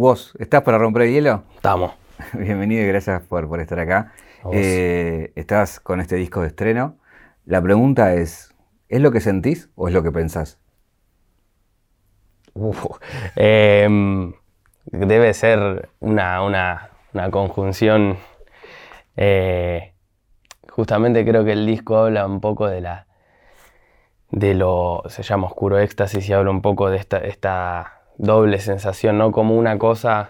Vos, ¿estás para romper el hielo? Estamos. Bienvenido y gracias por, por estar acá. Eh, estás con este disco de estreno. La pregunta es, ¿es lo que sentís o es lo que pensás? Em, debe ser una, conjunción. Eh, justamente creo que el disco habla un poco de la de lo se llama oscuro éxtasis y habla un poco de esta, esta doble sensación, no como una cosa,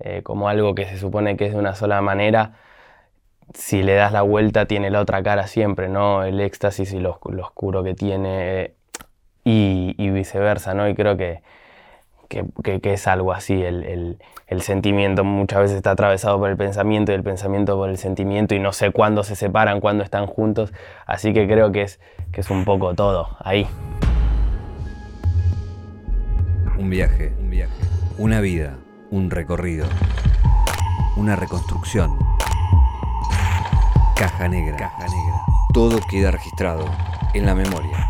eh, como algo que se supone que es de una sola manera, si le das la vuelta tiene la otra cara siempre, ¿no? El éxtasis y lo, oscuro que tiene y, viceversa, ¿no? Y creo que, que, es algo así, el, sentimiento muchas veces está atravesado por el pensamiento y el pensamiento por el sentimiento y no sé cuándo se separan, cuándo están juntos, así que creo que es, que es un poco todo ahí. Un viaje, un viaje, una vida, un recorrido, una reconstrucción. Caja negra, caja negra. Todo queda registrado en la memoria.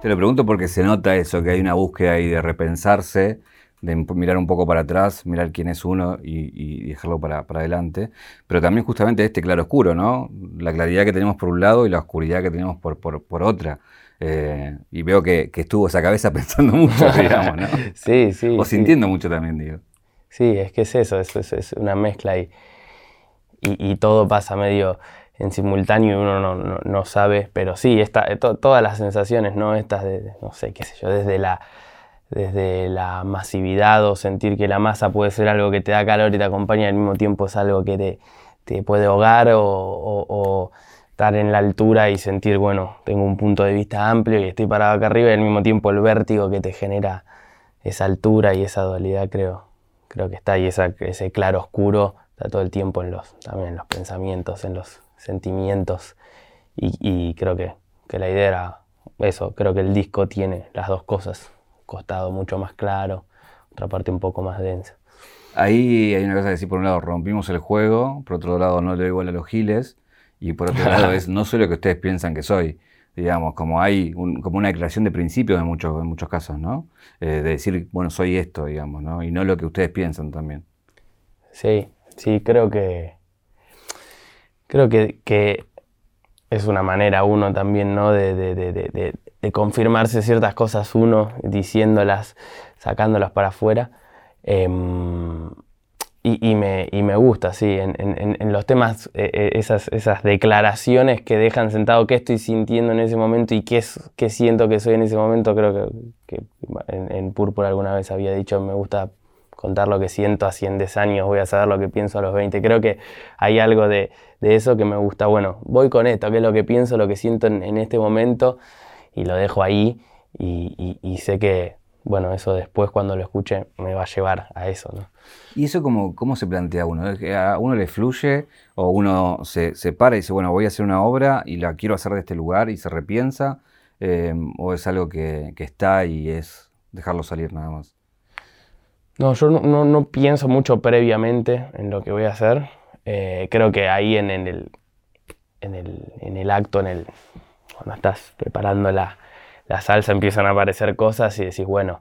Te lo pregunto porque se nota eso, que hay una búsqueda ahí de repensarse, de mirar un poco para atrás, mirar quién es uno y, dejarlo para, adelante. Pero también justamente este claro oscuro, ¿no? La claridad que tenemos por un lado y la oscuridad que tenemos por, por otra. Eh, y veo que, estuvo esa cabeza pensando mucho, digamos, ¿no? sí, sí. O sintiendo mucho también, digo. Sí, es que es eso, es, es, una mezcla y, y, todo pasa medio en simultáneo y uno no, sabe, pero sí, esta, todas las sensaciones, ¿no? Estas de, no sé, qué sé yo, desde la, desde la masividad o sentir que la masa puede ser algo que te da calor y te acompaña al mismo tiempo es algo que te, te puede ahogar o estar en la altura y sentir, bueno, tengo un punto de vista amplio y estoy parado acá arriba y al mismo tiempo el vértigo que te genera esa altura y esa dualidad creo, creo que está. Y ese claro oscuro está todo el tiempo en los, también en los pensamientos, en los sentimientos. Y, creo que, que, la idea era eso, creo que el disco tiene las dos cosas, costado mucho más claro, otra parte un poco más densa. Ahí hay una cosa que decir, por un lado rompimos el juego, por otro lado no le igual a los giles, y por otro lado es no soy lo que ustedes piensan que soy. Digamos, como hay como una declaración de principios en muchos, en muchos casos, ¿no? Eh, de decir, bueno, soy esto, digamos, ¿no? Y no lo que ustedes piensan también. Sí, sí, creo que. Creo que, que es una manera uno también, ¿no? De, de, de, de, confirmarse ciertas cosas uno, diciéndolas, sacándolas para afuera. Em, y, me, y, me, gusta, sí, en, en, en los temas, eh, eh, esas, esas, declaraciones que dejan sentado qué estoy sintiendo en ese momento y qué, es, qué siento que soy en ese momento, creo que, que en, Púrpura alguna vez había dicho, me gusta contar lo que siento a 100 años, voy a saber lo que pienso a los 20. Creo que hay algo de, de eso que me gusta, bueno, voy con esto, qué es lo que pienso, lo que siento en, este momento y lo dejo ahí y, y, y sé que, bueno, eso después cuando lo escuche me va a llevar a eso. ¿no? ¿Y eso cómo, cómo se plantea uno? ¿A uno le fluye o uno se, se, para y dice, bueno, voy a hacer una obra y la quiero hacer de este lugar y se repiensa? Eh, ¿O es algo que, que, está y es dejarlo salir nada más? No, yo no, no, pienso mucho previamente en lo que voy a hacer. Eh, creo que ahí en, en, el, en, el, en el acto, en el, cuando estás preparando la, la salsa empiezan a aparecer cosas y decís, bueno,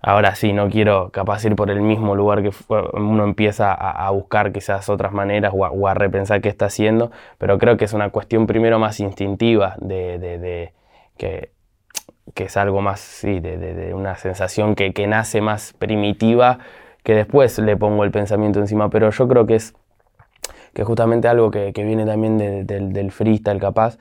ahora sí, no quiero capaz ir por el mismo lugar que uno empieza a, buscar quizás otras maneras o a, repensar qué está haciendo, pero creo que es una cuestión primero más instintiva, de, que, es algo más, sí, de, una sensación que, que, nace más primitiva, que después le pongo el pensamiento encima, pero yo creo que es que justamente algo que, viene también del, del freestyle capaz,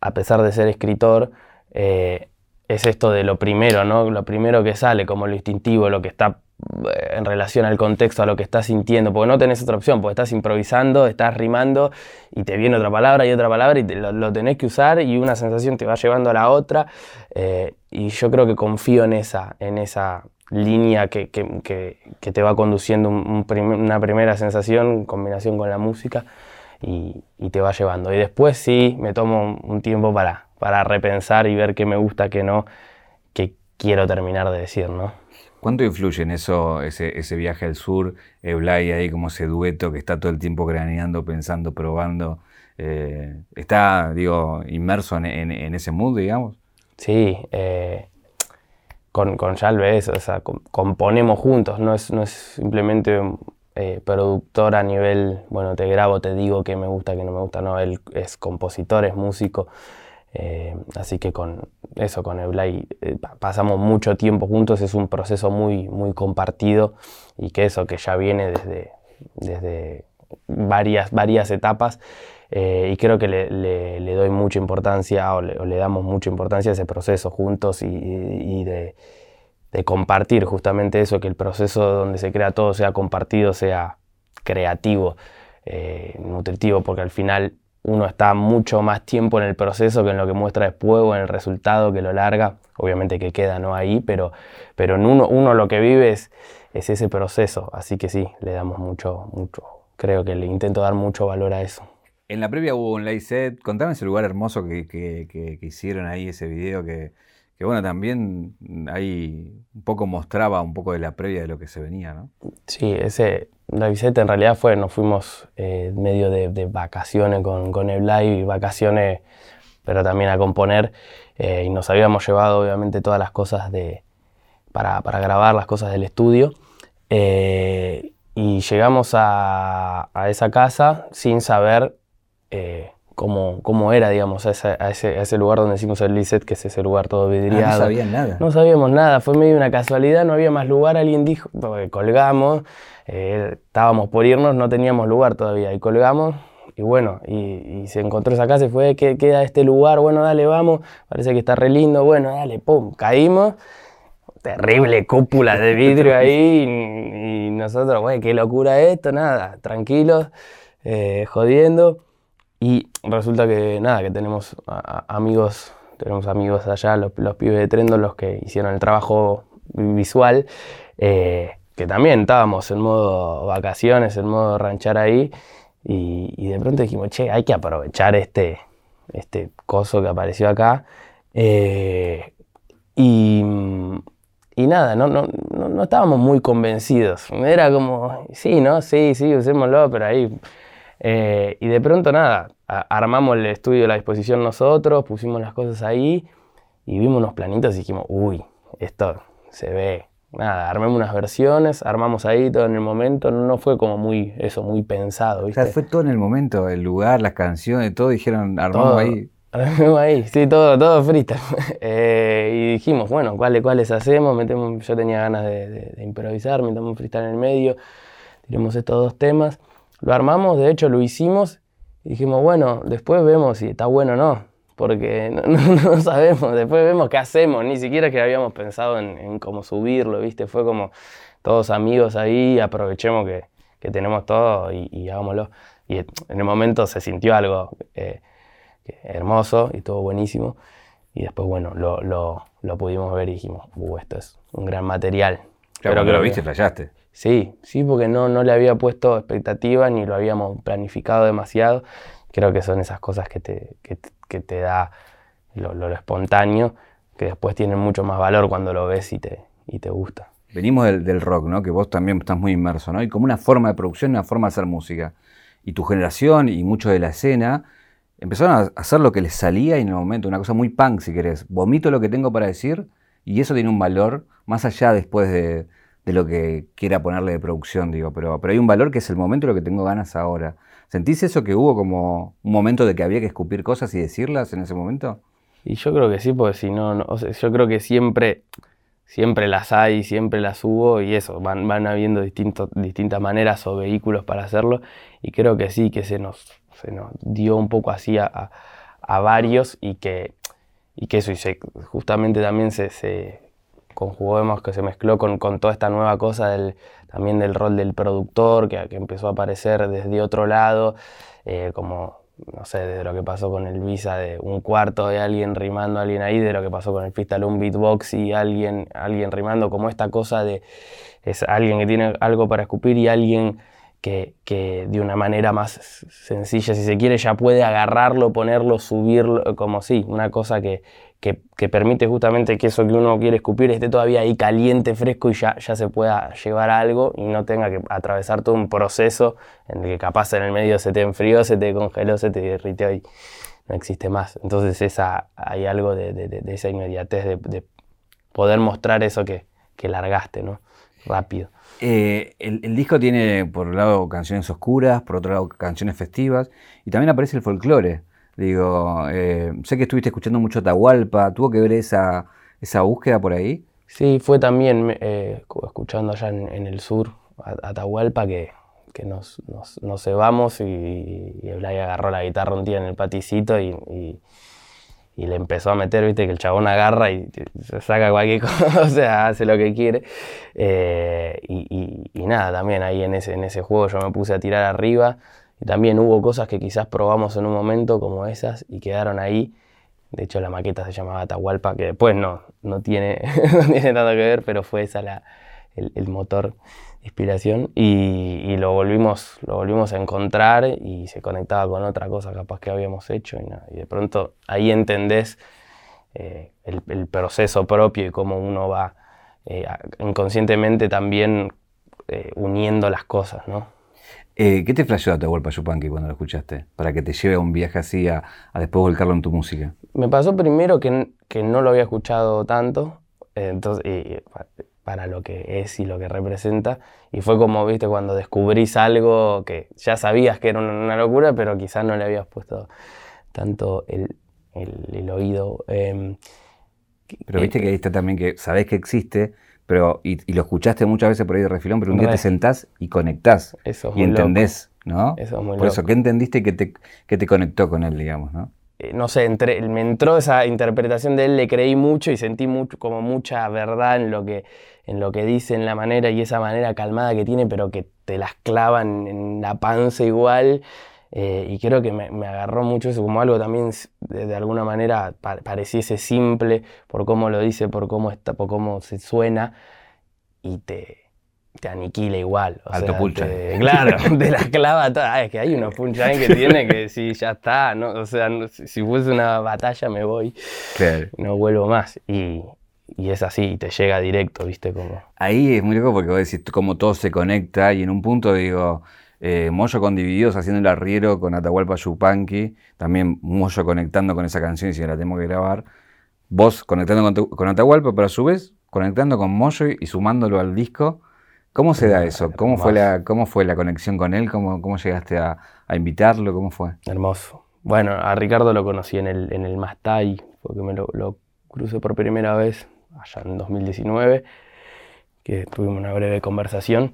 a pesar de ser escritor, eh, es esto de lo primero, ¿no? Lo primero que sale, como lo instintivo, lo que está eh, en relación al contexto, a lo que estás sintiendo, porque no tenés otra opción, porque estás improvisando, estás rimando y te viene otra palabra y otra palabra y lo, tenés que usar y una sensación te va llevando a la otra. Eh, y yo creo que confío en esa, en esa línea que, te va conduciendo una primera sensación en combinación con la música y, te va llevando. Y después sí me tomo un tiempo para para repensar y ver qué me gusta, qué no, qué quiero terminar de decir, ¿no? ¿Cuánto influye en eso ese, ese viaje al sur, Eblay ahí como ese dueto que está todo el tiempo craneando, pensando, probando? Eh, ¿Está, digo, inmerso en, ese mood, digamos? Sí, eh, con, con Yalve o sea, componemos juntos, no es, no es simplemente eh, productor a nivel, bueno, te grabo, te digo que me gusta, que no me gusta, no, él es compositor, es músico, eh, así que con eso, con Eblay eh, pasamos mucho tiempo juntos, es un proceso muy, muy compartido y que eso que ya viene desde, desde varias, varias etapas. y creo que le, doy mucha importancia o le, damos mucha importancia a ese proceso juntos y, de, compartir justamente eso, que el proceso donde se crea todo sea compartido, sea creativo, eh, nutritivo, porque al final uno está mucho más tiempo en el proceso que en lo que muestra después o en el resultado que lo larga. Obviamente que queda no ahí, pero, pero en uno, uno lo que vive es, ese proceso. Así que sí, le damos mucho, mucho, creo que le intento dar mucho valor a eso. En la previa hubo un live set. Contame ese lugar hermoso que, que, hicieron ahí, ese video que, que, bueno, también ahí un poco mostraba un poco de la previa de lo que se venía, ¿no? Sí, ese live set en realidad fue, nos fuimos eh, medio de, vacaciones con, con el live, vacaciones, pero también a componer. Eh, y nos habíamos llevado obviamente todas las cosas de, para, para grabar, las cosas del estudio. Eh, y llegamos a, esa casa sin saber eh, cómo, cómo, era, digamos, a ese, a, ese, lugar donde hicimos el Lisset, que es ese lugar todo vidriado. Ah, no sabían nada. No sabíamos nada, fue medio una casualidad, no había más lugar, alguien dijo, colgamos, eh, estábamos por irnos, no teníamos lugar todavía, y colgamos, y bueno, y, se encontró esa casa y fue, ¿qué queda este lugar? Bueno, dale, vamos, parece que está re lindo, bueno, dale, pum, caímos terrible cúpula de vidrio ahí y, nosotros, güey, qué locura esto, nada, tranquilos, eh, jodiendo. Y resulta que nada, que tenemos amigos, tenemos amigos allá, los, pibes de Trendo, los que hicieron el trabajo visual, eh, que también estábamos en modo vacaciones, en modo ranchar ahí, y, de pronto dijimos, che, hay que aprovechar este, este coso que apareció acá. Eh, y y nada, no, no, no, estábamos muy convencidos. Era como, sí, ¿no? Sí, sí, usémoslo, pero ahí. Eh, y de pronto nada, armamos el estudio de la disposición nosotros, pusimos las cosas ahí y vimos unos planitos y dijimos, uy, esto se ve. Nada, armemos unas versiones, armamos ahí todo en el momento, no, fue como muy, eso, muy pensado, ¿viste? O sea, fue todo en el momento, el lugar, las canciones, todo dijeron, armamos ahí. ahí, sí, todo, todo frita. Eh, y dijimos, bueno, ¿cuáles, cuáles hacemos? Metemos, yo tenía ganas de, improvisar, metemos un freestyle en el medio, tiremos estos dos temas. Lo armamos, de hecho lo hicimos y dijimos, bueno, después vemos si está bueno o no, porque no, sabemos, después vemos qué hacemos, ni siquiera que habíamos pensado en, cómo subirlo, ¿viste? Fue como todos amigos ahí, aprovechemos que, tenemos todo y, hagámoslo. Y en el momento se sintió algo. Eh, hermoso y estuvo buenísimo. Y después, bueno, lo, lo, lo pudimos ver y dijimos, uh, esto es un gran material. Claro, que lo viste, fallaste. Sí, sí, porque no, no le había puesto expectativas ni lo habíamos planificado demasiado. Creo que son esas cosas que te, que, que te da lo, lo, espontáneo, que después tienen mucho más valor cuando lo ves y te, y te gusta. Venimos del, del, rock, ¿no? Que vos también estás muy inmerso, ¿no? Y como una forma de producción, una forma de hacer música. Y tu generación y mucho de la escena empezaron a hacer lo que les salía y en el momento, una cosa muy punk si querés, vomito lo que tengo para decir y eso tiene un valor más allá después de, lo que quiera ponerle de producción, digo, pero, pero hay un valor que es el momento de lo que tengo ganas ahora. ¿Sentís eso que hubo como un momento de que había que escupir cosas y decirlas en ese momento? Y yo creo que sí, porque si no, yo creo que siempre, siempre las hay, siempre las hubo y eso, van, van habiendo distintas maneras o vehículos para hacerlo y creo que sí, que se nos dio un poco así a, varios y que, y que eso, y justamente también se conjugó, vemos que se mezcló con, toda esta nueva cosa del, también del rol del productor que, que empezó a aparecer desde otro lado, eh, como, no sé, de lo que pasó con el Visa, de un cuarto de alguien rimando a alguien ahí, de lo que pasó con el freestyle, un beatbox y alguien, alguien rimando, como esta cosa de es alguien que tiene algo para escupir y alguien que, de una manera más sencilla, si se quiere, ya puede agarrarlo, ponerlo, subirlo, como sí, una cosa que, que, permite justamente que eso que uno quiere escupir esté todavía ahí caliente, fresco y ya, ya se pueda llevar algo y no tenga que atravesar todo un proceso en el que capaz en el medio se te enfrió, se te congeló, se te derritió y no existe más. Entonces esa, hay algo de, esa inmediatez de, poder mostrar eso que, que largaste, ¿no? Rápido. Eh, el, disco tiene por un lado canciones oscuras, por otro lado canciones festivas, y también aparece el folclore. Digo, eh, sé que estuviste escuchando mucho Atahualpa, ¿tuvo que ver esa, esa búsqueda por ahí? Sí, fue también eh, escuchando allá en, el sur, Atahualpa, que, que nos, nos, nos cebamos y, y agarró la guitarra un día en el paticito y y le empezó a meter, viste, que el chabón agarra y saca cualquier cosa, o sea, hace lo que quiere. Eh, y, nada, también ahí en ese, en ese juego yo me puse a tirar arriba y también hubo cosas que quizás probamos en un momento como esas y quedaron ahí. De hecho, la maqueta se llamaba Atahualpa, que después no, no, tiene, no tiene nada que ver, pero fue esa la, el motor inspiración y, lo, volvimos, lo volvimos a encontrar y se conectaba con otra cosa capaz que habíamos hecho y, de pronto ahí entendés eh, el, proceso propio y cómo uno va eh, inconscientemente también eh, uniendo las cosas, ¿no? ¿Qué te flasheó Atahualpa Yupanqui cuando lo escuchaste? Para que te lleve a un viaje así a, después volcarlo en tu música. Me pasó primero que, que no lo había escuchado tanto, entonces, para lo que es y lo que representa. Y fue como, viste, cuando descubrís algo que ya sabías que era una locura, pero quizás no le habías puesto tanto el, el, oído. Em, pero viste que ahí está también que sabés que existe, pero y, lo escuchaste muchas veces por ahí de refilón, pero un día te sentás y conectás eso y entendés, ¿no? Eso es muy por eso, ¿qué entendiste que te, que te conectó con él, digamos, no? Eh, no sé, me entró esa interpretación de él, le creí mucho y sentí mucho, como mucha verdad en lo, que, en lo que dice, en la manera y esa manera calmada que tiene, pero que te las clavan en la panza igual. Eh, y creo que me, agarró mucho eso, como algo también de, alguna manera pareciese simple por cómo lo dice, por cómo, está, por cómo se suena, y te, te aniquila igual. Alto claro, te la clava toda. Ah, es que hay unos punchline que tiene que sí, ya está, ¿no? O sea, si fuese una batalla me voy, no vuelvo más. Y, y, es así, te llega directo, ¿viste? Como... Ahí es muy loco porque vos decís como todo se conecta y en un punto digo, eh, Moyo con Divididos haciendo el arriero con Atahualpa Yupanqui, también Moyo conectando con esa canción y si la tengo que grabar, vos conectando con, con Atahualpa, pero a su vez conectando con Moyo y sumándolo al disco ¿Cómo se da eso? ¿Cómo fue la, cómo fue la conexión con él? ¿Cómo, cómo llegaste a, invitarlo? ¿Cómo fue? Hermoso. Bueno, a Ricardo lo conocí en el, en el Mastay, porque me lo, lo crucé por primera vez allá en 2019, que tuvimos una breve conversación.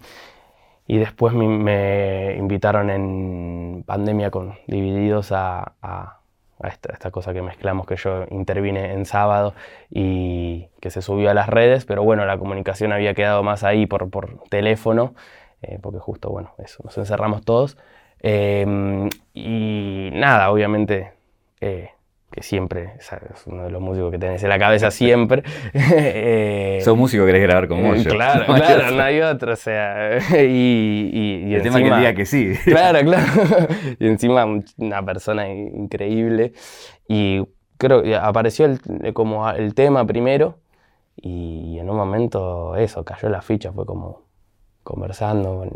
Y después me, invitaron en pandemia con Divididos a esta, cosa que mezclamos, que yo intervine en sábado y que se subió a las redes, pero bueno, la comunicación había quedado más ahí por, por teléfono, eh, porque justo, bueno, eso, nos encerramos todos. Em, y nada, obviamente eh, que siempre, es uno de los músicos que tenés en la cabeza siempre. eh, Sos músico que querés grabar con vos. Claro, claro, no hay otro, o sea, y, y, El tema que diga que sí. Claro, claro. y encima una persona increíble. Y creo que apareció el, como el tema primero y en un momento eso, cayó la ficha, fue como conversando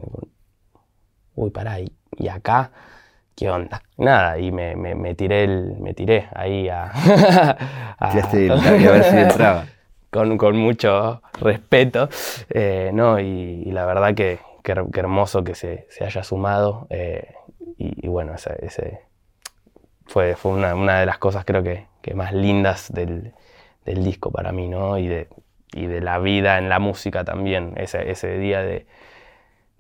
uy, pará, y, y acá ¿qué onda? Nada, y me, me, tiré, el, me tiré ahí a, a, ver si entraba. Con, con mucho respeto, eh, ¿no? Y, la verdad que, que, hermoso que se, se haya sumado. Eh, y, bueno, ese, ese fue, fue una, una, de las cosas creo que, que más lindas del, del, disco para mí, ¿no? Y de, y de la vida en la música también. Ese, ese día de,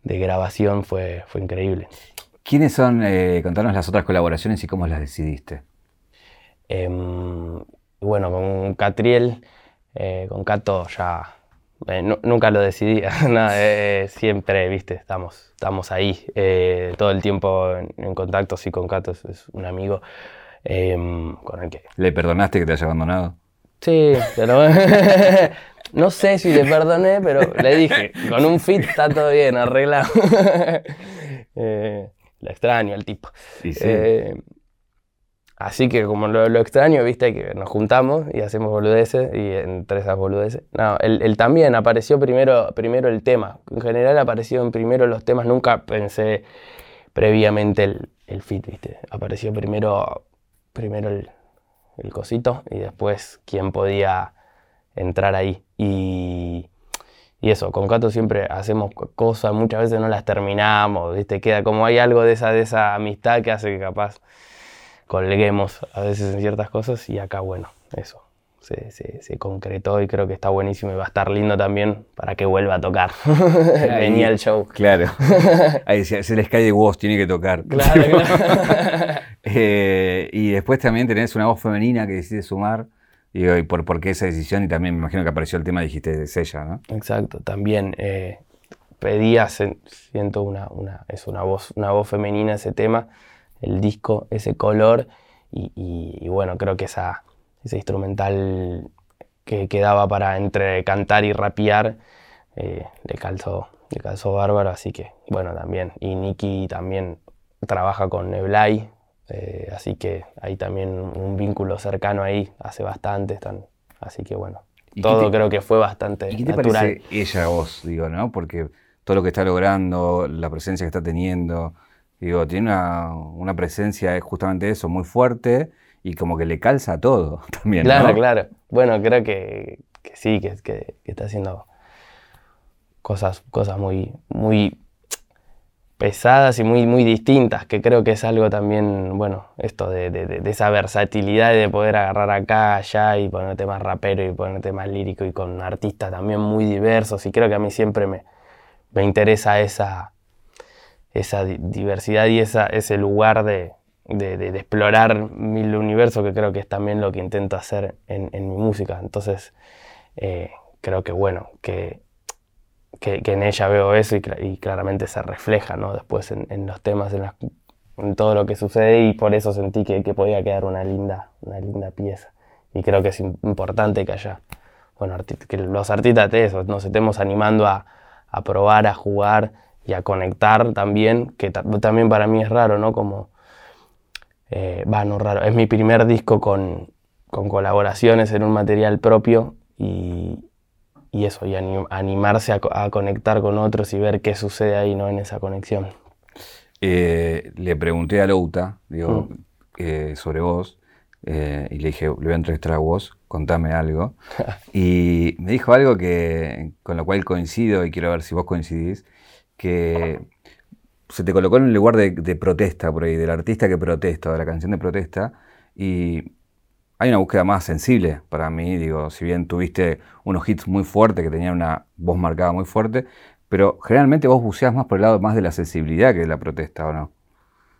de grabación fue, fue increíble. ¿Quiénes son, eh, contanos las otras colaboraciones y cómo las decidiste? Em, bueno, con Catriel, eh, con Cato ya eh, nunca lo decidí, siempre, viste, estamos, estamos ahí todo el tiempo en, contacto, sí, con Cato es, un amigo em, con el que... ¿Le perdonaste que te haya abandonado? Sí, pero no sé si le perdoné, pero le dije, con un fit está todo bien, arreglado. lo extraño el tipo. Eh, así que como lo, extraño, viste, que nos juntamos y hacemos boludeces y entre esas boludeces. No, él, también apareció primero, primero el tema. En general aparecieron primero los temas, nunca pensé previamente el, el fit, viste. Apareció primero, primero el, el cosito y después quién podía entrar ahí. Y, y eso, con Cato siempre hacemos cosas, muchas veces no las terminamos, ¿viste? Queda como hay algo de esa, de esa amistad que hace que capaz colguemos a veces en ciertas cosas y acá, bueno, eso. Se, se, concretó y creo que está buenísimo y va a estar lindo también para que vuelva a tocar. Venía el show. Claro. Ahí se, les cae voz, tiene que tocar. Claro, claro. Eh, y después también tenés una voz femenina que decide sumar. Y, y por, por, qué esa decisión, y también me imagino que apareció el tema, dijiste, de Sella, ¿no? Exacto, también eh, pedía, siento una, una, es una voz, una voz femenina ese tema, el disco, ese color, y, y, bueno, creo que esa, ese instrumental que quedaba para entre cantar y rapear, eh, le, calzó, le calzó bárbaro, así que bueno, también, y Nicky también trabaja con Neblay, eh, así que hay también un vínculo cercano ahí, hace bastante, están, así que bueno, todo creo que fue bastante ¿y qué te natural. Parece ella vos, digo, ¿no? Porque todo lo que está logrando, la presencia que está teniendo, digo, tiene una, presencia, es justamente eso, muy fuerte y como que le calza a todo también. Claro, claro. Bueno, creo que, sí, que, que, está haciendo cosas, cosas muy, muy pesadas y muy, muy distintas, que creo que es algo también, bueno, esto de, esa versatilidad de poder agarrar acá, allá y ponerte más rapero y ponerte más lírico y con artistas también muy diversos y creo que a mí siempre me, me interesa esa, esa diversidad y esa, ese lugar de, explorar mi universo que creo que es también lo que intento hacer en, mi música. Entonces, eh, creo que bueno, que que, en ella veo eso y, claramente se refleja ¿no? después en, los temas, en, todo lo que sucede y por eso sentí que, podía quedar una linda, una linda pieza. Y creo que es importante que haya, bueno, que los artistas de eso, nos estemos animando a, probar, a jugar y a conectar también, que también para mí es raro, ¿no? Como, eh, raro, es mi primer disco con, con colaboraciones en un material propio y, y eso, y animarse a, conectar con otros y ver qué sucede ahí ¿no? en esa conexión. Eh, le pregunté a Louta digo, mm. eh, sobre vos eh, y le dije, le voy a entrevistar a vos, contame algo. y me dijo algo que, con lo cual coincido y quiero ver si vos coincidís, que se te colocó en el lugar de, de protesta por ahí, del artista que protesta, de la canción de protesta, y hay una búsqueda más sensible para mí, digo, si bien tuviste unos hits muy fuertes que tenían una voz marcada muy fuerte, pero generalmente vos buceás más por el lado más de la sensibilidad que de la protesta, ¿o no?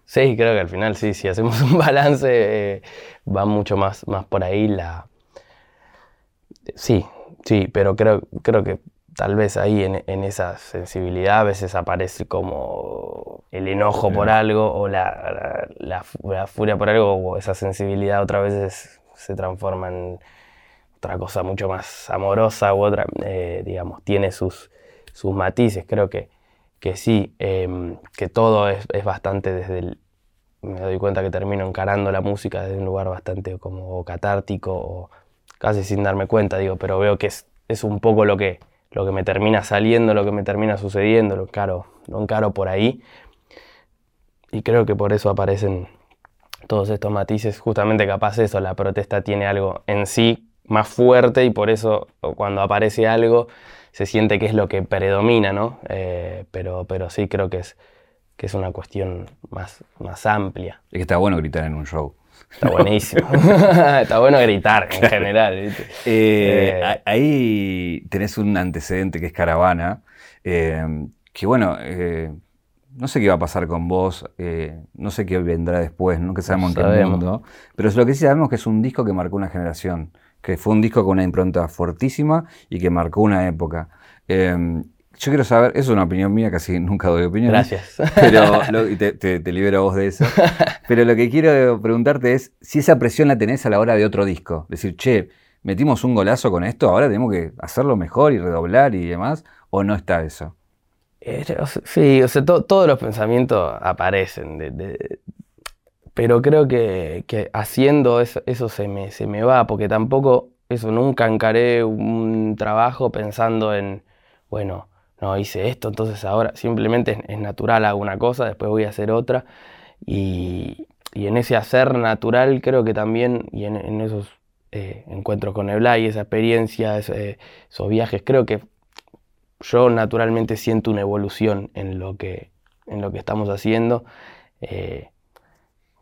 Sí, creo que al final sí, si hacemos un balance eh, va mucho más, más por ahí la... Sí, sí, pero creo, creo que tal vez ahí en, esa sensibilidad a veces aparece como el enojo por algo o la, la, la, furia por algo o esa sensibilidad otra vez es se transforma en otra cosa mucho más amorosa u otra, eh, digamos, tiene sus, sus matices. Creo que, que sí, em, que todo es, bastante desde el... Me doy cuenta que termino encarando la música desde un lugar bastante como catártico o casi sin darme cuenta, digo, pero veo que es, es un poco lo que, lo que me termina saliendo, lo que me termina sucediendo, lo encaro, lo encaro por ahí. Y creo que por eso aparecen todos estos matices, justamente capaz eso, la protesta tiene algo en sí más fuerte y por eso cuando aparece algo se siente que es lo que predomina, ¿no? Eh, pero, pero sí creo que es, que es una cuestión más, más amplia. Es que está bueno gritar en un show. Está buenísimo. está bueno gritar en general. Eh, eh, ahí tenés un antecedente que es Caravana, que bueno, no sé qué va a pasar con vos, eh, no sé qué vendrá después, nunca sabemos en qué mundo, pero lo que sí sabemos es que es un disco que marcó una generación, que fue un disco con una impronta fortísima y que marcó una época. Em, yo quiero saber, eso es una opinión mía, casi nunca doy opinión. Gracias. Pero te, te, libero a vos de eso. Pero lo que quiero preguntarte es si esa presión la tenés a la hora de otro disco. Decir, che, metimos un golazo con esto, ahora tenemos que hacerlo mejor y redoblar y demás, o no está eso. Eh, sí, o sea, todos los pensamientos aparecen, pero creo que, haciendo eso, se, me, va, porque tampoco, eso, nunca encaré un trabajo pensando en, bueno, no hice esto, entonces ahora simplemente es, natural, hago una cosa, después voy a hacer otra, y, en ese hacer natural creo que también, y en, esos eh, encuentros con Eblay, esa experiencia, eh, esos viajes, creo que yo naturalmente siento una evolución en lo que, en lo que estamos haciendo, eh,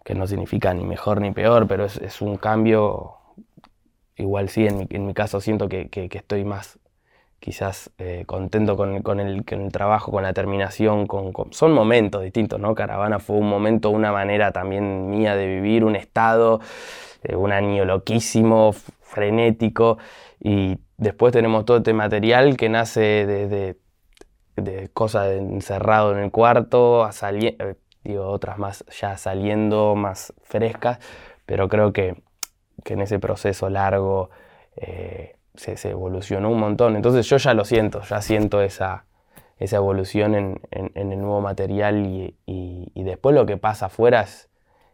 que no significa ni mejor ni peor, pero es, un cambio, igual sí, en mi, en mi caso siento que, estoy más quizás contento con, el, el, trabajo, con la terminación, con, son momentos distintos, ¿no? Caravana fue un momento, una manera también mía de vivir, un estado, eh, un año loquísimo, frenético, y después tenemos todo este material que nace de, de, cosas encerrado en el cuarto, a eh, digo, otras más ya saliendo, más frescas, pero creo que, en ese proceso largo eh, se, evolucionó un montón. Entonces yo ya lo siento, ya siento esa, esa evolución en, el nuevo material y, y, después lo que pasa afuera es,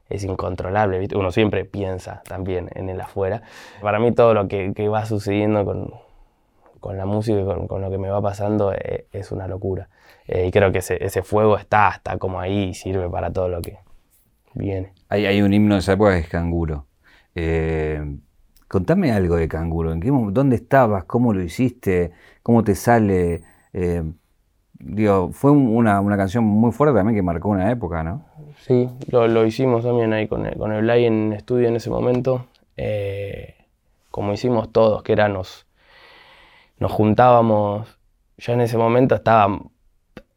es incontrolable. Uno siempre piensa también en el afuera. Para mí todo lo que, va sucediendo con, la música y con, lo que me va pasando eh, es, una locura. Eh, y creo que ese, fuego está, está como ahí y sirve para todo lo que viene. Hay, hay un himno de esa época que es Canguro. Eh, contame algo de Canguro. ¿En qué, ¿Dónde estabas? ¿Cómo lo hiciste? ¿Cómo te sale? digo, fue una, una canción muy fuerte también que marcó una época, ¿no? Sí, lo, hicimos también ahí con el, con el Blay en estudio en ese momento. Eh, como hicimos todos, que era nos, juntábamos. Ya en ese momento estaba,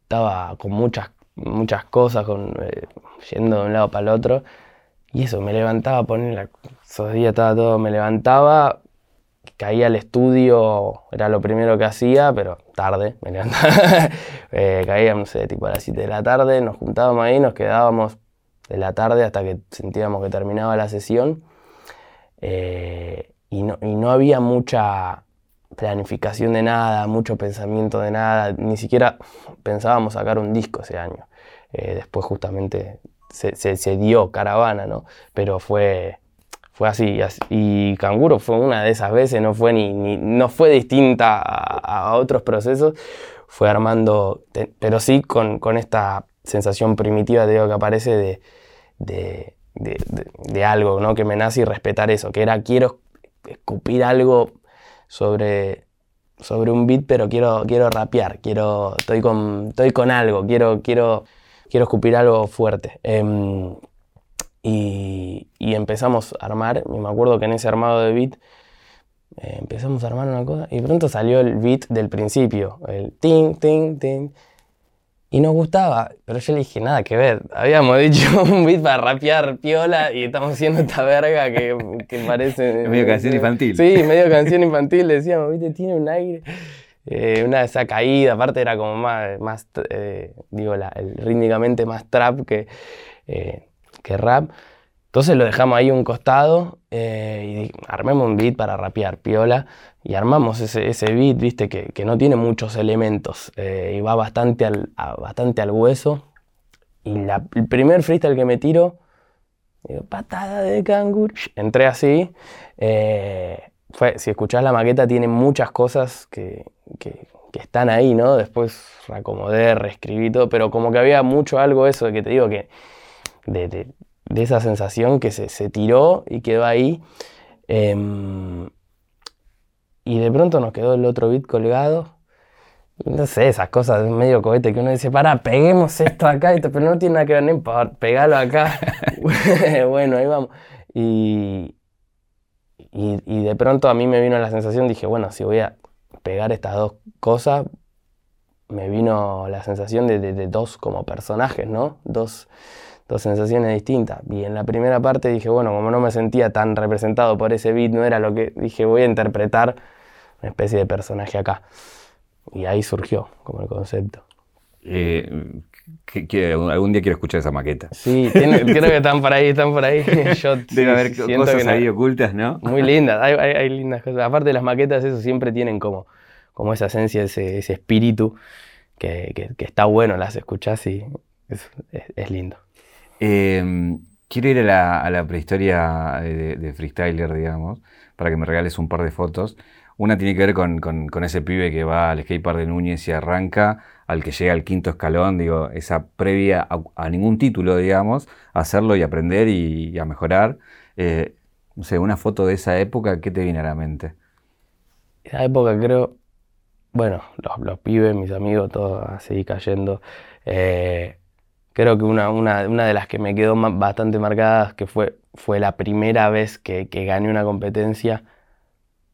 estaba con muchas, muchas cosas, con, eh, yendo de un lado para el otro. Y eso, me levantaba, poner esos días estaba todo, me levantaba, caía al estudio, era lo primero que hacía, pero tarde, me levantaba. eh, caía, no sé, tipo a las 7 de la tarde, nos juntábamos ahí, nos quedábamos de la tarde hasta que sentíamos que terminaba la sesión. Eh, y, no, y no había mucha planificación de nada, mucho pensamiento de nada, ni siquiera pensábamos sacar un disco ese año. Eh, después justamente se, se, dio Caravana, ¿no? Pero fue, fue así, Y Canguro fue una de esas veces, no fue, ni, no fue distinta a, otros procesos, fue armando, pero sí con, con esta sensación primitiva digo, que aparece de, de, de, algo ¿no? que me nace y respetar eso, que era quiero escupir algo sobre, sobre un beat, pero quiero, quiero rapear, quiero, estoy, con, estoy con algo, quiero, quiero, quiero escupir algo fuerte. Em, y, empezamos a armar, y me acuerdo que en ese armado de beat eh, empezamos a armar una cosa y pronto salió el beat del principio, el ting, ting, ting. Y nos gustaba, pero yo le dije, nada que ver. Habíamos dicho un beat para rapear piola y estamos haciendo esta verga que, que parece... medio canción infantil. Sí, medio canción infantil, decíamos, viste, tiene un aire. Eh, una de esa caída, aparte era como más, más eh, digo, la, el, rítmicamente más trap que, que rap. Entonces lo dejamos ahí un costado eh, y armemos un beat para rapear piola. Y armamos ese, ese beat, viste, que, que, no tiene muchos elementos eh, y va bastante al, bastante al hueso. Y la, el primer freestyle que me tiro, digo, patada de canguro, entré así. Eh, fue, si escuchás la maqueta, tiene muchas cosas que, que, están ahí, ¿no? Después reacomodé, reescribí todo, pero como que había mucho algo eso de que te digo que de, esa sensación que se, tiró y quedó ahí. Em, y de pronto nos quedó el otro beat colgado. No sé, esas cosas de medio cohete que uno dice, para, peguemos esto acá, pero no tiene nada que ver, no importa, pegalo acá. bueno, ahí vamos. Y, y, de pronto a mí me vino la sensación, dije, bueno, si voy a pegar estas dos cosas, me vino la sensación de, de dos como personajes, ¿no? Dos, dos sensaciones distintas. Y en la primera parte dije, bueno, como no me sentía tan representado por ese beat, no era lo que dije, voy a interpretar una especie de personaje acá. Y ahí surgió como el concepto. Eh, que, algún día quiero escuchar esa maqueta. Sí, creo que están por ahí, están por ahí. Debe haber cosas ahí ocultas, ¿no? Muy lindas, hay, lindas cosas. Aparte las maquetas, eso siempre tienen como, como esa esencia, ese, ese espíritu que, que, está bueno, las escuchás y es lindo. Em, quiero ir a la, prehistoria de, freestyler, digamos, para que me regales un par de fotos. Una tiene que ver con, ese pibe que va al skatepark de Núñez y arranca, al que llega al quinto escalón, digo, esa previa a, ningún título, digamos, hacerlo y aprender y, a mejorar. Eh, No sé, una foto de esa época, ¿qué te viene a la mente? Esa época creo, bueno, los, pibes, mis amigos, todos así cayendo. Eh, creo que una, una, una, de las que me quedó bastante marcada que fue, fue la primera vez que, que, gané una competencia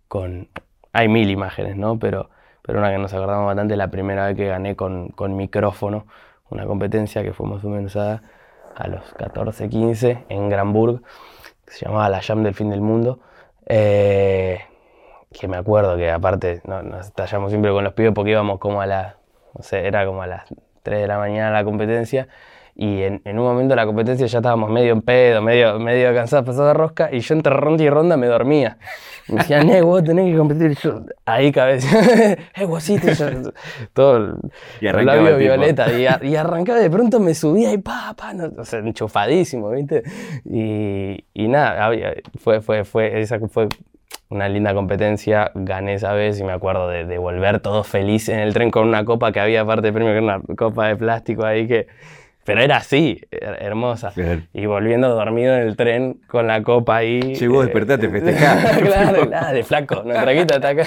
con... Hay mil imágenes, ¿no? Pero, pero una que nos acordamos bastante, la primera vez que gané con, con micrófono, una competencia que fuimos más o menos a, a los 14, 15 en Granburg, que se llamaba La Jam del Fin del Mundo. Eh, que me acuerdo que aparte nos estallamos siempre con los pibes porque íbamos como a las, no sé, era como a las 3 de la mañana la competencia y en, en, un momento de la competencia ya estábamos medio en pedo, medio, medio cansados, pasados de rosca, y yo entre ronda y ronda me dormía. Me decían, eh, vos tenés que competir. Y yo, ahí cabeza, eh, guasito, todo el, y labio violeta. Y, y, arrancaba, de pronto me subía y pa, pa, no, o sea, enchufadísimo, ¿viste? Y, y nada, fue, fue, fue, esa fue una linda competencia, gané esa vez y me acuerdo de, de volver todo feliz en el tren con una copa que había aparte de premio, que era una copa de plástico ahí que pero era así, hermosa. Y volviendo dormido en el tren con la copa ahí. Sí, vos eh, despertaste, festejás. claro, de flaco, nuestra guita está acá.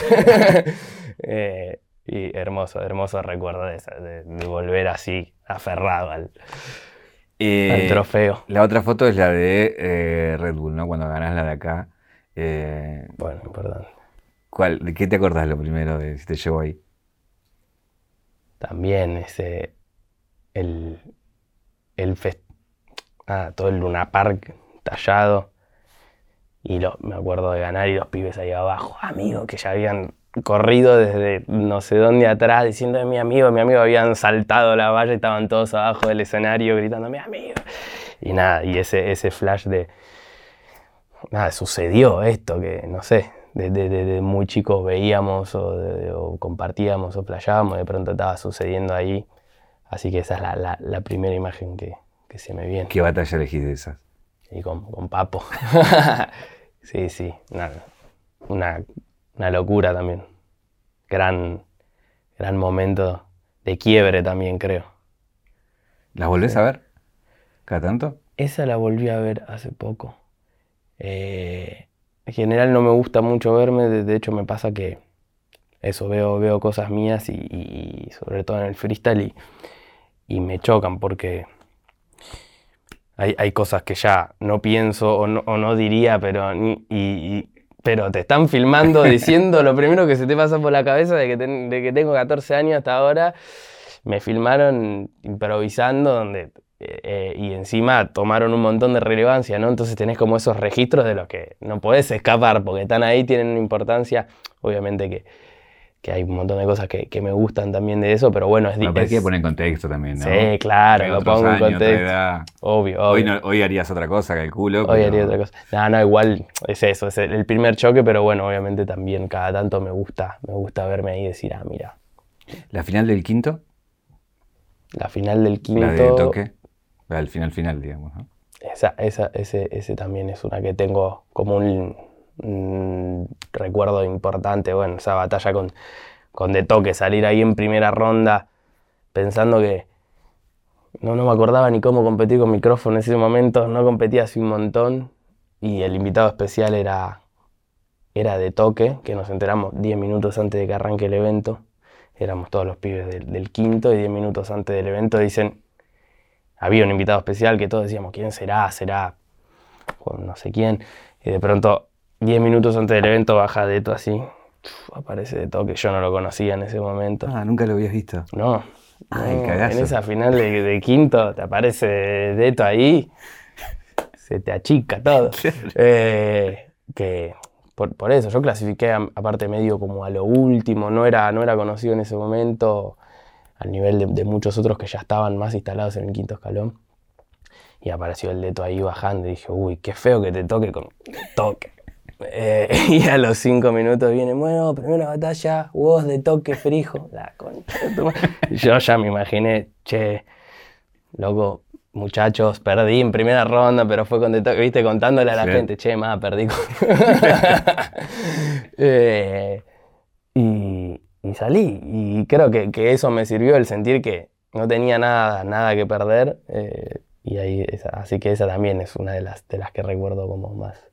eh, y hermoso, hermoso recuerdo de, de, de volver así, aferrado al, Eh, al trofeo. La otra foto es la de eh, Red Bull, ¿no? Cuando ganás la de acá. Bueno, perdón. ¿cuál, ¿De qué te acordás lo primero de si te llevo ahí? También ese. El. El fest... ah, todo el Luna Park tallado. Y lo, me acuerdo de ganar y los pibes ahí abajo, amigo, que ya habían corrido desde no sé dónde atrás diciendo mi amigo, mi amigo, habían saltado la valla y estaban todos abajo del escenario gritando mi amigo. Y nada, y ese, ese flash de, nada, sucedió esto que, no sé, desde de, de muy chicos veíamos o, o, compartíamos o playábamos, de pronto estaba sucediendo ahí. Así que esa es la, la, la primera imagen que, que, se me viene. ¿Qué batalla elegís de esas? Y con, con Papo. sí, sí, una, una, una, locura también. Gran, gran momento de quiebre también, creo. ¿Las volvés sí. a ver? ¿Cada tanto? Esa la volví a ver hace poco. Eh, en general no me gusta mucho verme, de, de, hecho me pasa que eso, veo, veo cosas mías y, y sobre todo en el freestyle y, y me chocan porque hay, hay, cosas que ya no pienso o no, o no diría, pero, y, y, pero te están filmando diciendo lo primero que se te pasa por la cabeza de que, ten, de que tengo 14 años hasta ahora. Me filmaron improvisando donde eh, y encima tomaron un montón de relevancia, ¿no? Entonces tenés como esos registros de los que no podés escapar porque están ahí, tienen una importancia. Obviamente que, que hay un montón de cosas que, que, me gustan también de eso, pero bueno, es difícil. hay que poner en contexto también, ¿no? Sí, claro, lo pongo en contexto. Obvio, obvio. Hoy, no, hoy, harías otra cosa, calculo. Hoy pero... haría otra cosa. No, no, igual es eso, es el primer choque, pero bueno, obviamente también cada tanto me gusta, me gusta verme ahí y decir, ah, mira. ¿La final del quinto? La final del quinto. La de toque. Al final, final, digamos. ¿no? Esa, esa, ese, ese también es una que tengo como un, un recuerdo importante. Bueno, esa batalla con, con De Toque, salir ahí en primera ronda pensando que no, no me acordaba ni cómo competir con micrófono en ese momento, no competía hace un montón y el invitado especial era, era De Toque, que nos enteramos 10 minutos antes de que arranque el evento. Éramos todos los pibes del, quinto y 10 minutos antes del evento dicen, había un invitado especial que todos decíamos, ¿quién será? ¿Será? No sé quién. Y de pronto, 10 minutos antes del evento, baja Deto así. Uf, aparece Deto, que yo no lo conocía en ese momento. Ah, nunca lo habías visto. No. Ay, no en esa final de, de, quinto te aparece Deto ahí. Se te achica todo. eh, que por, por, eso, yo clasifiqué a, aparte medio como a lo último, no era, no era conocido en ese momento al nivel de, de, muchos otros que ya estaban más instalados en el quinto escalón. Y apareció el Deto ahí bajando y dije, uy, qué feo que te toque con toque. Eh, y a los cinco minutos viene, bueno, primera batalla, vos de toque frijo. La concha de tu Yo ya me imaginé, che, loco, muchachos, perdí en primera ronda, pero fue con de toque, viste, contándole a la sí. gente, che, más, perdí. eh, y, y salí. Y creo que, que, eso me sirvió el sentir que no tenía nada, nada que perder. Eh, y ahí, esa, así que esa también es una de las, de las que recuerdo como más,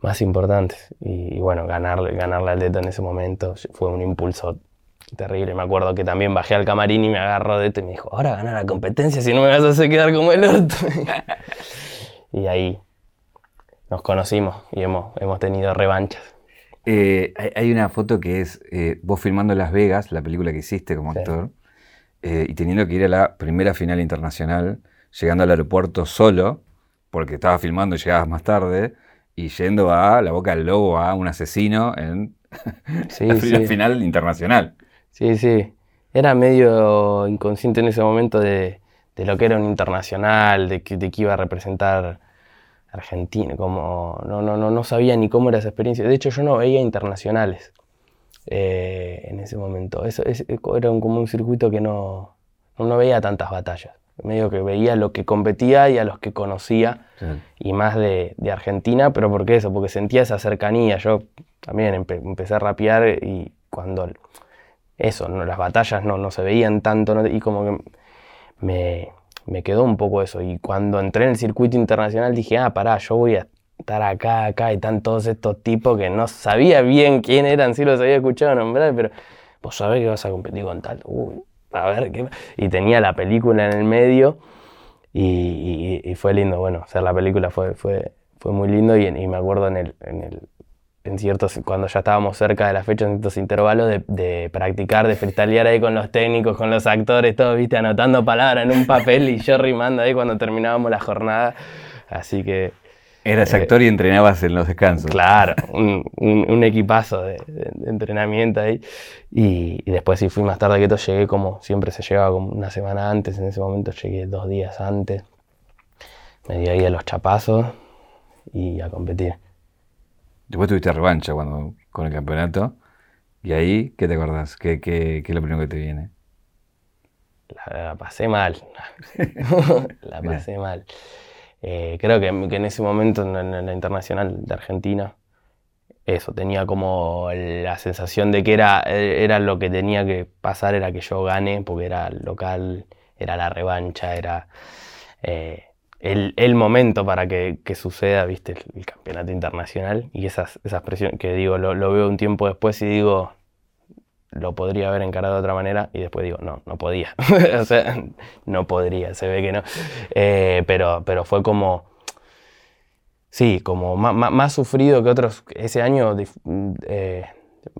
más importantes. Y, bueno, ganarle, ganarle al Deto en ese momento fue un impulso terrible. Me acuerdo que también bajé al camarín y me agarró Deto y me dijo, ahora ganar la competencia si no me vas a hacer quedar como el orto. y ahí nos conocimos y hemos, hemos tenido revanchas. Eh, hay una foto que es eh, vos filmando Las Vegas, la película que hiciste como actor, eh, y teniendo que ir a la primera final internacional, llegando al aeropuerto solo, porque estaba filmando y llegabas más tarde, y yendo a la boca del lobo a un asesino en la final internacional. Sí, sí. Era medio inconsciente en ese momento de, lo que era un internacional, de que, de que iba a representar Argentina, como no, no, no, no sabía ni cómo era esa experiencia. De hecho, yo no veía internacionales eh, en ese momento. Eso, era como un circuito que no, no, veía tantas batallas. Medio que veía lo que competía y a los que conocía, y más de, de, Argentina, pero ¿por qué eso? Porque sentía esa cercanía. Yo también empecé a rapear y cuando eso, ¿no? las batallas no, no se veían tanto y como que me, me quedó un poco eso. Y cuando entré en el circuito internacional dije, ah, pará, yo voy a estar acá, acá, y están todos estos tipos que no sabía bien quién eran, sí los había escuchado nombrar, pero vos sabés que vas a competir con tal. Uy, a ver, ¿qué? Y tenía la película en el medio y, fue lindo. Bueno, hacer la película fue, fue, fue muy lindo y, me acuerdo en el, en el en ciertos, cuando ya estábamos cerca de la fecha, en ciertos intervalos, de, de, practicar, de freestylear ahí con los técnicos, con los actores, todo, viste, anotando palabras en un papel y yo rimando ahí cuando terminábamos la jornada. Así que. Eras eh, actor y entrenabas en los descansos. Claro, un, un, equipazo de, entrenamiento ahí. Y, después, si fui más tarde que todo, llegué como siempre se llegaba como una semana antes. En ese momento llegué dos días antes. Me di ahí a los chapazos y a competir. Después tuviste revancha cuando, con el campeonato. ¿Y ahí qué te acordás? ¿Qué, qué, qué es lo primero que te viene? La, pasé mal. la pasé mal. Eh, creo que, que, en ese momento en, la internacional de Argentina, eso, tenía como la sensación de que era, era lo que tenía que pasar, era que yo gane, porque era local, era la revancha, era... Eh, el, momento para que, suceda, viste, el, campeonato internacional. Y esas, esas presiones que digo, lo, veo un tiempo después y digo, lo podría haber encarado de otra manera y después digo, no, no podía. o sea, no podría, se ve que no. Eh, pero, pero fue como, sí, como más, sufrido que otros. Ese año eh,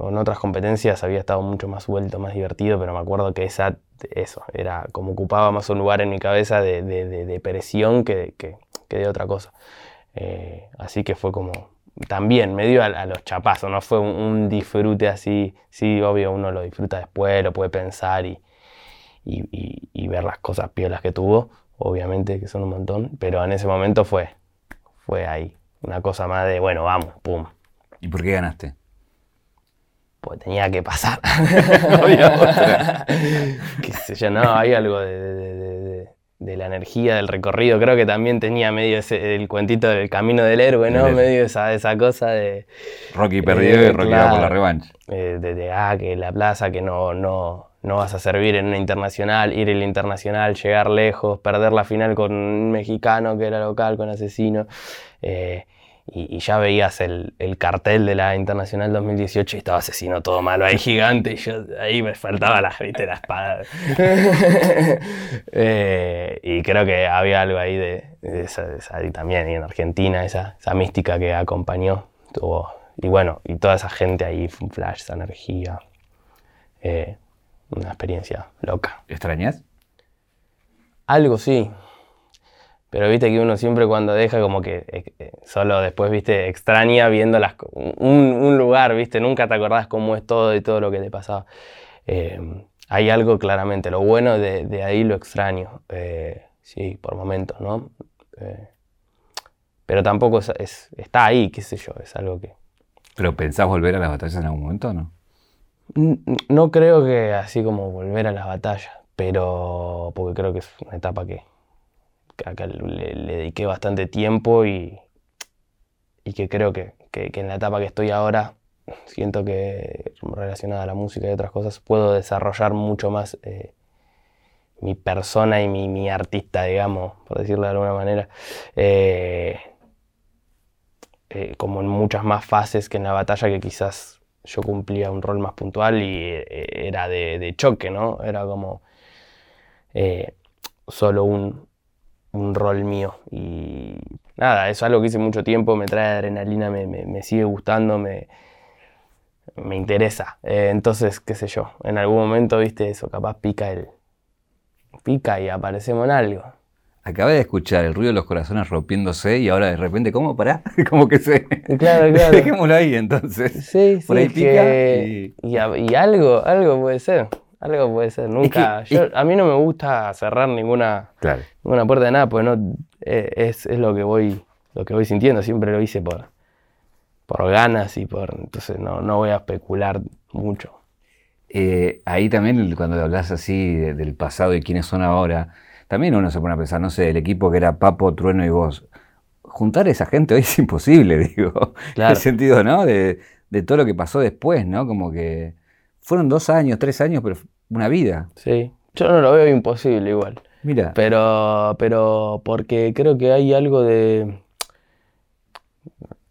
en otras competencias había estado mucho más suelto, más divertido, pero me acuerdo que esa eso, era como ocupaba más un lugar en mi cabeza de, de, presión que, que, de otra cosa. Eh, así que fue como, también me dio a, los chapazos, no fue un, disfrute así, sí, obvio uno lo disfruta después, lo puede pensar y, y, y, ver las cosas piolas que tuvo, obviamente que son un montón, pero en ese momento fue, fue ahí, una cosa más de, bueno, vamos, pum. ¿Y por qué ganaste? pues tenía que pasar. había Qué sé yo, no, hay algo de, la energía del recorrido. Creo que también tenía medio ese, el cuentito del camino del héroe, ¿no? Medio esa, esa cosa de. Rocky perdió y Rocky va por la revancha. Eh, de, ah, que la plaza, que no, no, no vas a servir en una internacional, ir el internacional, llegar lejos, perder la final con un mexicano que era local, con asesino. Eh, y, ya veías el, cartel de la Internacional 2018 y estaba asesino todo malo ahí gigante y yo ahí me faltaba la, ¿viste, la espada. Eh, y creo que había algo ahí de, esa, y también y en Argentina, esa, esa mística que acompañó. Tuvo, y bueno, y toda esa gente ahí, fue un flash, esa energía. Eh, una experiencia loca. ¿Extrañas? Algo sí, pero viste que uno siempre cuando deja como que eh, eh, solo después, viste, extraña viendo las, un, lugar, viste, nunca te acordás cómo es todo y todo lo que te pasaba. Em, hay algo claramente, lo bueno de, ahí lo extraño, eh, sí, por momentos, ¿no? pero tampoco es, está ahí, qué sé yo, es algo que... ¿Pero pensás volver a las batallas en algún momento no? No creo que así como volver a las batallas, pero porque creo que es una etapa que, acá le, dediqué bastante tiempo y, y que creo que, que, en la etapa que estoy ahora, siento que relacionada a la música y otras cosas, puedo desarrollar mucho más eh, mi persona y mi, artista, digamos, por decirlo de alguna manera. Eh, eh, como en muchas más fases que en la batalla que quizás yo cumplía un rol más puntual y era de, choque, ¿no? Era como solo un, un, rol mío. Y nada, es algo que hice mucho tiempo, me trae adrenalina, me, me, sigue gustando, me, me interesa. entonces, qué sé yo, en algún momento, viste, eso capaz pica el... pica y aparecemos en algo. Acabé de escuchar el ruido de los corazones rompiéndose y ahora de repente, ¿cómo pará? como que se. Claro, claro. Dejémoslo ahí entonces. Sí, Por ahí pica. Y... Y, algo, algo puede ser. Algo puede ser. Nunca. A mí no me gusta cerrar ninguna, ninguna puerta de nada, porque no, eh, es, es, lo que voy lo que voy sintiendo. Siempre lo hice por, por ganas y por. Entonces no, no voy a especular mucho. Eh, ahí también, cuando hablas así del pasado y quiénes son ahora también uno se pone a pensar, no sé, el equipo que era Papo, Trueno y vos. Juntar a esa gente hoy es imposible, digo. En el sentido, ¿no? De, todo lo que pasó después, ¿no? Como que fueron dos años, tres años, pero una vida. Sí, yo no lo veo imposible igual. Mira. Pero, pero porque creo que hay algo de...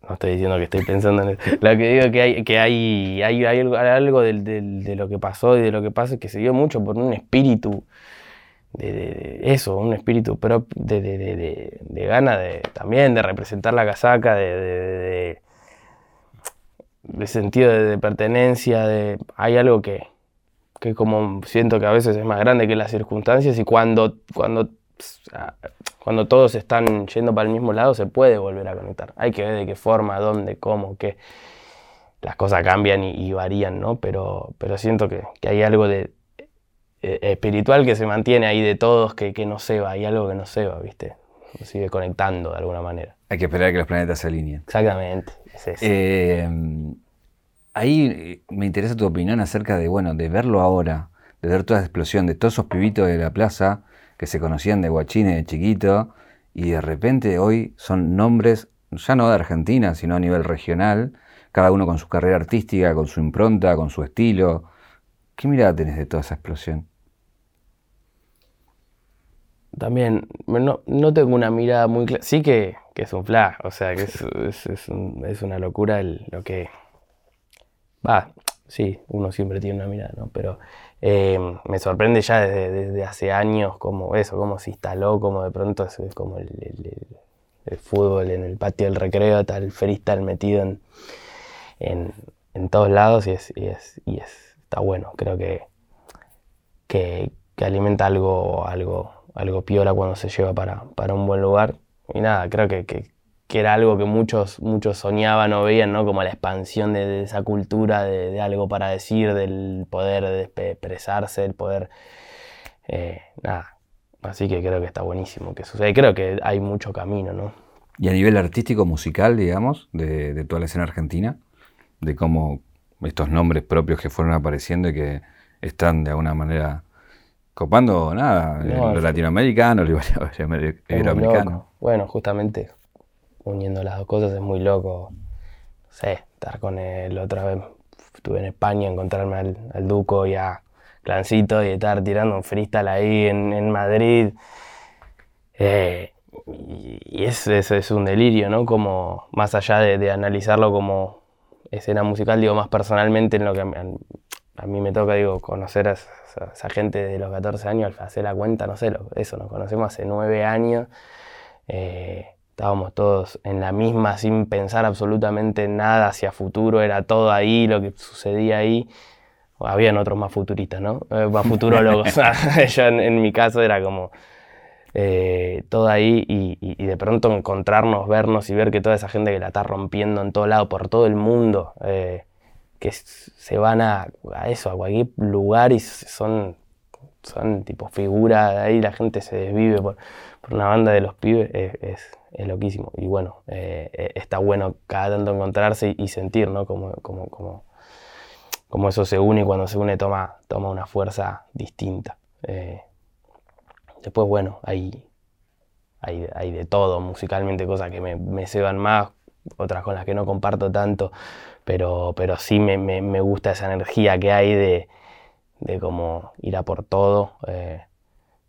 No estoy diciendo que estoy pensando en eso. Lo que digo que hay, que hay, hay, algo, de lo que pasó y de lo que pasa que se dio mucho por un espíritu de, eso, un espíritu propio de, de, de, gana de, también de representar la casaca, de, sentido de, pertenencia, de, hay algo que, que como siento que a veces es más grande que las circunstancias y cuando, cuando, cuando todos están yendo para el mismo lado se puede volver a conectar. Hay que ver de qué forma, dónde, cómo, qué. Las cosas cambian y, varían, ¿no? Pero, pero siento que, que hay algo de, eh, espiritual que se mantiene ahí de todos, que, que no se va, hay algo que no se va, ¿viste? Nos sigue conectando de alguna manera. Hay que esperar a que los planetas se alineen. Exactamente, eh, ahí me interesa tu opinión acerca de, bueno, de verlo ahora, de ver toda esa explosión, de todos esos pibitos de la plaza que se conocían de guachines de chiquito y de repente hoy son nombres, ya no de Argentina, sino a nivel regional, cada uno con su carrera artística, con su impronta, con su estilo ¿Qué mirada tenés de toda esa explosión? También, no, no tengo una mirada muy clara. Sí que, es un flash, o sea, que es, una locura lo que... Va, sí, uno siempre tiene una mirada, ¿no? Pero eh, me sorprende ya desde, hace años como eso, cómo se instaló, como de pronto es como el, fútbol en el patio del recreo, tal freestyle metido en, en, todos lados y es, y es, y es está bueno. Creo que, que, alimenta algo, algo, algo piola cuando se lleva para, para un buen lugar. Y nada, creo que, que, era algo que muchos, muchos soñaban o veían, ¿no? Como la expansión de, esa cultura, de, algo para decir, del poder de expresarse, el poder... Eh, nada, así que creo que está buenísimo que sucede. Creo que hay mucho camino, ¿no? Y a nivel artístico, musical, digamos, de, de toda la escena argentina, de cómo, estos nombres propios que fueron apareciendo y que están de alguna manera copando nada, los latinoamericanos, los iberoamericanos. Bueno, justamente uniendo las dos cosas es muy loco. No sé, estar con él otra vez. Estuve en España, encontrarme al, Duco y a Clancito y estar tirando un freestyle ahí en, Madrid. Eh, y, eso, es un delirio, ¿no? Como más allá de analizarlo como escena musical, digo más personalmente en lo que a, mí me toca, digo, conocer a esa, gente de los 14 años, al hacer la cuenta, no sé, eso, nos conocemos hace 9 años, eh, estábamos todos en la misma sin pensar absolutamente nada hacia futuro, era todo ahí, lo que sucedía ahí. Habían otros más futuristas, ¿no? Eh, más futurólogos. Yo en mi caso era como eh, todo ahí y, de pronto encontrarnos, vernos y ver que toda esa gente que la está rompiendo en todo lado, por todo el mundo, eh, que se van a, eso, a cualquier lugar y son, son tipo figuras, ahí la gente se desvive por, una banda de los pibes, es, loquísimo. Y bueno, eh, está bueno cada tanto encontrarse y, sentir, ¿no? Como, como, como, como, eso se une y cuando se une toma, toma una fuerza distinta. Después, bueno, hay, hay, de todo musicalmente, cosas que me, me ceban más, otras con las que no comparto tanto, pero, pero sí me, gusta esa energía que hay de, de como ir a por todo eh,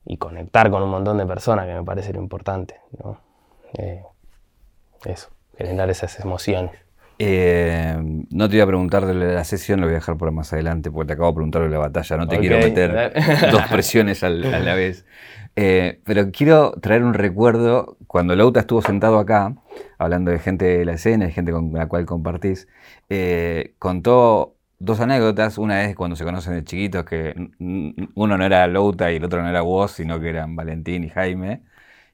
y conectar con un montón de personas, que me parece lo importante. ¿no? Eh, eso, generar esas emociones. Eh, no te iba a preguntar de la sesión, lo voy a dejar por más adelante, porque te acabo de preguntar de la batalla. No te quiero meter dos presiones a la vez. Pero quiero traer un recuerdo. Cuando Lauta estuvo sentado acá, hablando de gente de la escena, de gente con la cual compartís, eh, contó dos anécdotas. Una es cuando se conocen de chiquitos, que uno no era Lauta y el otro no era vos, sino que eran Valentín y Jaime,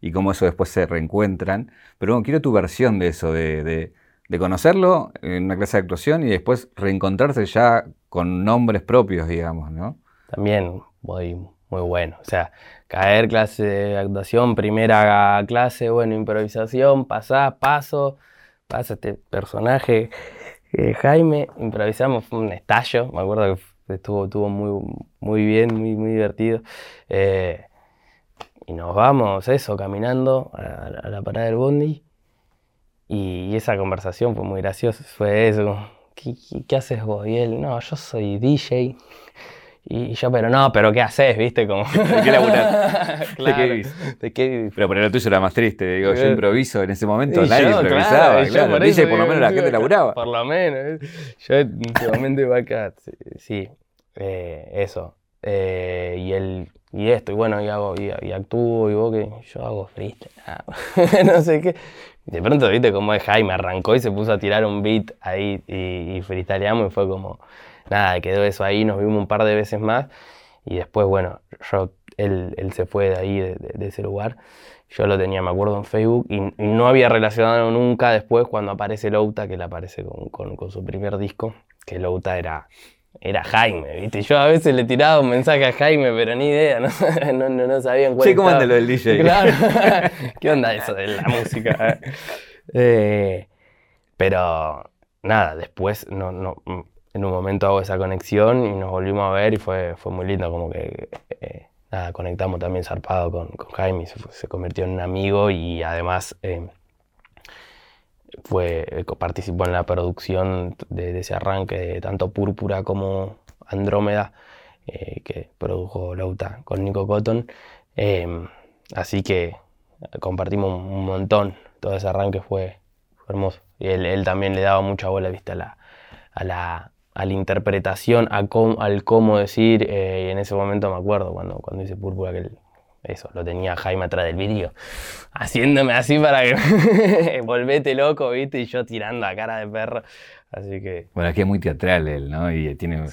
y cómo eso después se reencuentran. Pero bueno, quiero tu versión de eso, de de conocerlo en una clase de actuación y después reencontrarse ya con nombres propios, digamos, ¿no? También muy, muy bueno. O sea, caer clase de actuación, primera clase, bueno, improvisación, pasás, paso, pasa este personaje, eh, Jaime, improvisamos, fue un estallo, me acuerdo que estuvo, estuvo muy, muy bien, muy, muy divertido. Eh, y nos vamos, eso, caminando a la parada del bondi. Y, esa conversación fue muy graciosa. Fue eso. ¿Qué, qué, haces vos? Y él, no, yo soy DJ. Y yo, pero no, pero ¿qué haces? ¿Viste? Como... ¿De qué qué vivís? ¿De qué vivís? Pero por lo tuyo era más triste. Digo, yo improviso en ese momento, nadie improvisaba. Claro, por, DJ, por lo menos la gente laburaba. Por lo menos. Yo en ese momento iba acá. Sí, eh, eso. Eh, y él y esto, y bueno, y hago, y, actúo, y vos que yo hago freestyle, no sé qué. De pronto, viste cómo es Jaime, arrancó y se puso a tirar un beat ahí y, y freestyleamos y fue como, nada, quedó eso ahí, nos vimos un par de veces más y después, bueno, yo, él, él se fue de ahí, de, ese lugar. Yo lo tenía, me acuerdo, en Facebook y, no había relacionado nunca después cuando aparece Louta, que le aparece con, con, con su primer disco, que Louta era era Jaime, ¿viste? Yo a veces le tiraba un mensaje a Jaime, pero ni idea, no, no, no, sabían cuál Sí, ¿cómo anda lo del DJ? Claro. ¿Qué onda eso de la música? Eh, pero nada, después no, no, en un momento hago esa conexión y nos volvimos a ver y fue, fue muy lindo, como que eh, nada, conectamos también zarpado con, Jaime, se, se, convirtió en un amigo y además... Eh, fue, eh, participó en la producción de, ese arranque de tanto Púrpura como Andrómeda, que produjo Lauta con Nico Cotton. Em, así que compartimos un montón, todo ese arranque fue, hermoso. Y él, también le daba mucha bola ¿viste? A, la, a, la, a la interpretación, a al cómo decir, eh, y en ese momento me acuerdo cuando, cuando hice Púrpura que eso, lo tenía Jaime atrás del vídeo, haciéndome así para que volvete loco, ¿viste? Y yo tirando a cara de perro. Así que. Bueno, aquí es muy teatral él, ¿no? Y tiene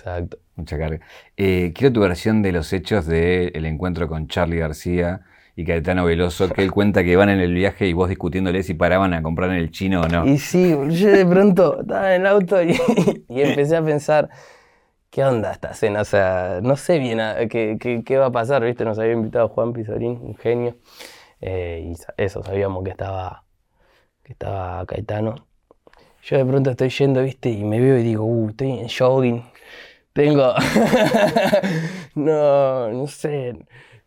mucha carga. Eh, quiero tu versión de los hechos del encuentro con Charlie García y Caetano Veloso, que él cuenta que van en el viaje y vos discutiéndole si paraban a comprar en el chino o no. Y sí, yo de pronto estaba en el auto y empecé a pensar. ¿qué onda esta cena? O sea, no sé bien qué, qué, va a pasar, ¿viste? Nos había invitado Juan Pizorín, un genio, eh, y eso, sabíamos que estaba, que estaba Caetano. Yo de pronto estoy yendo, ¿viste? Y me veo y digo, uh, estoy en jogging, tengo... no, no sé.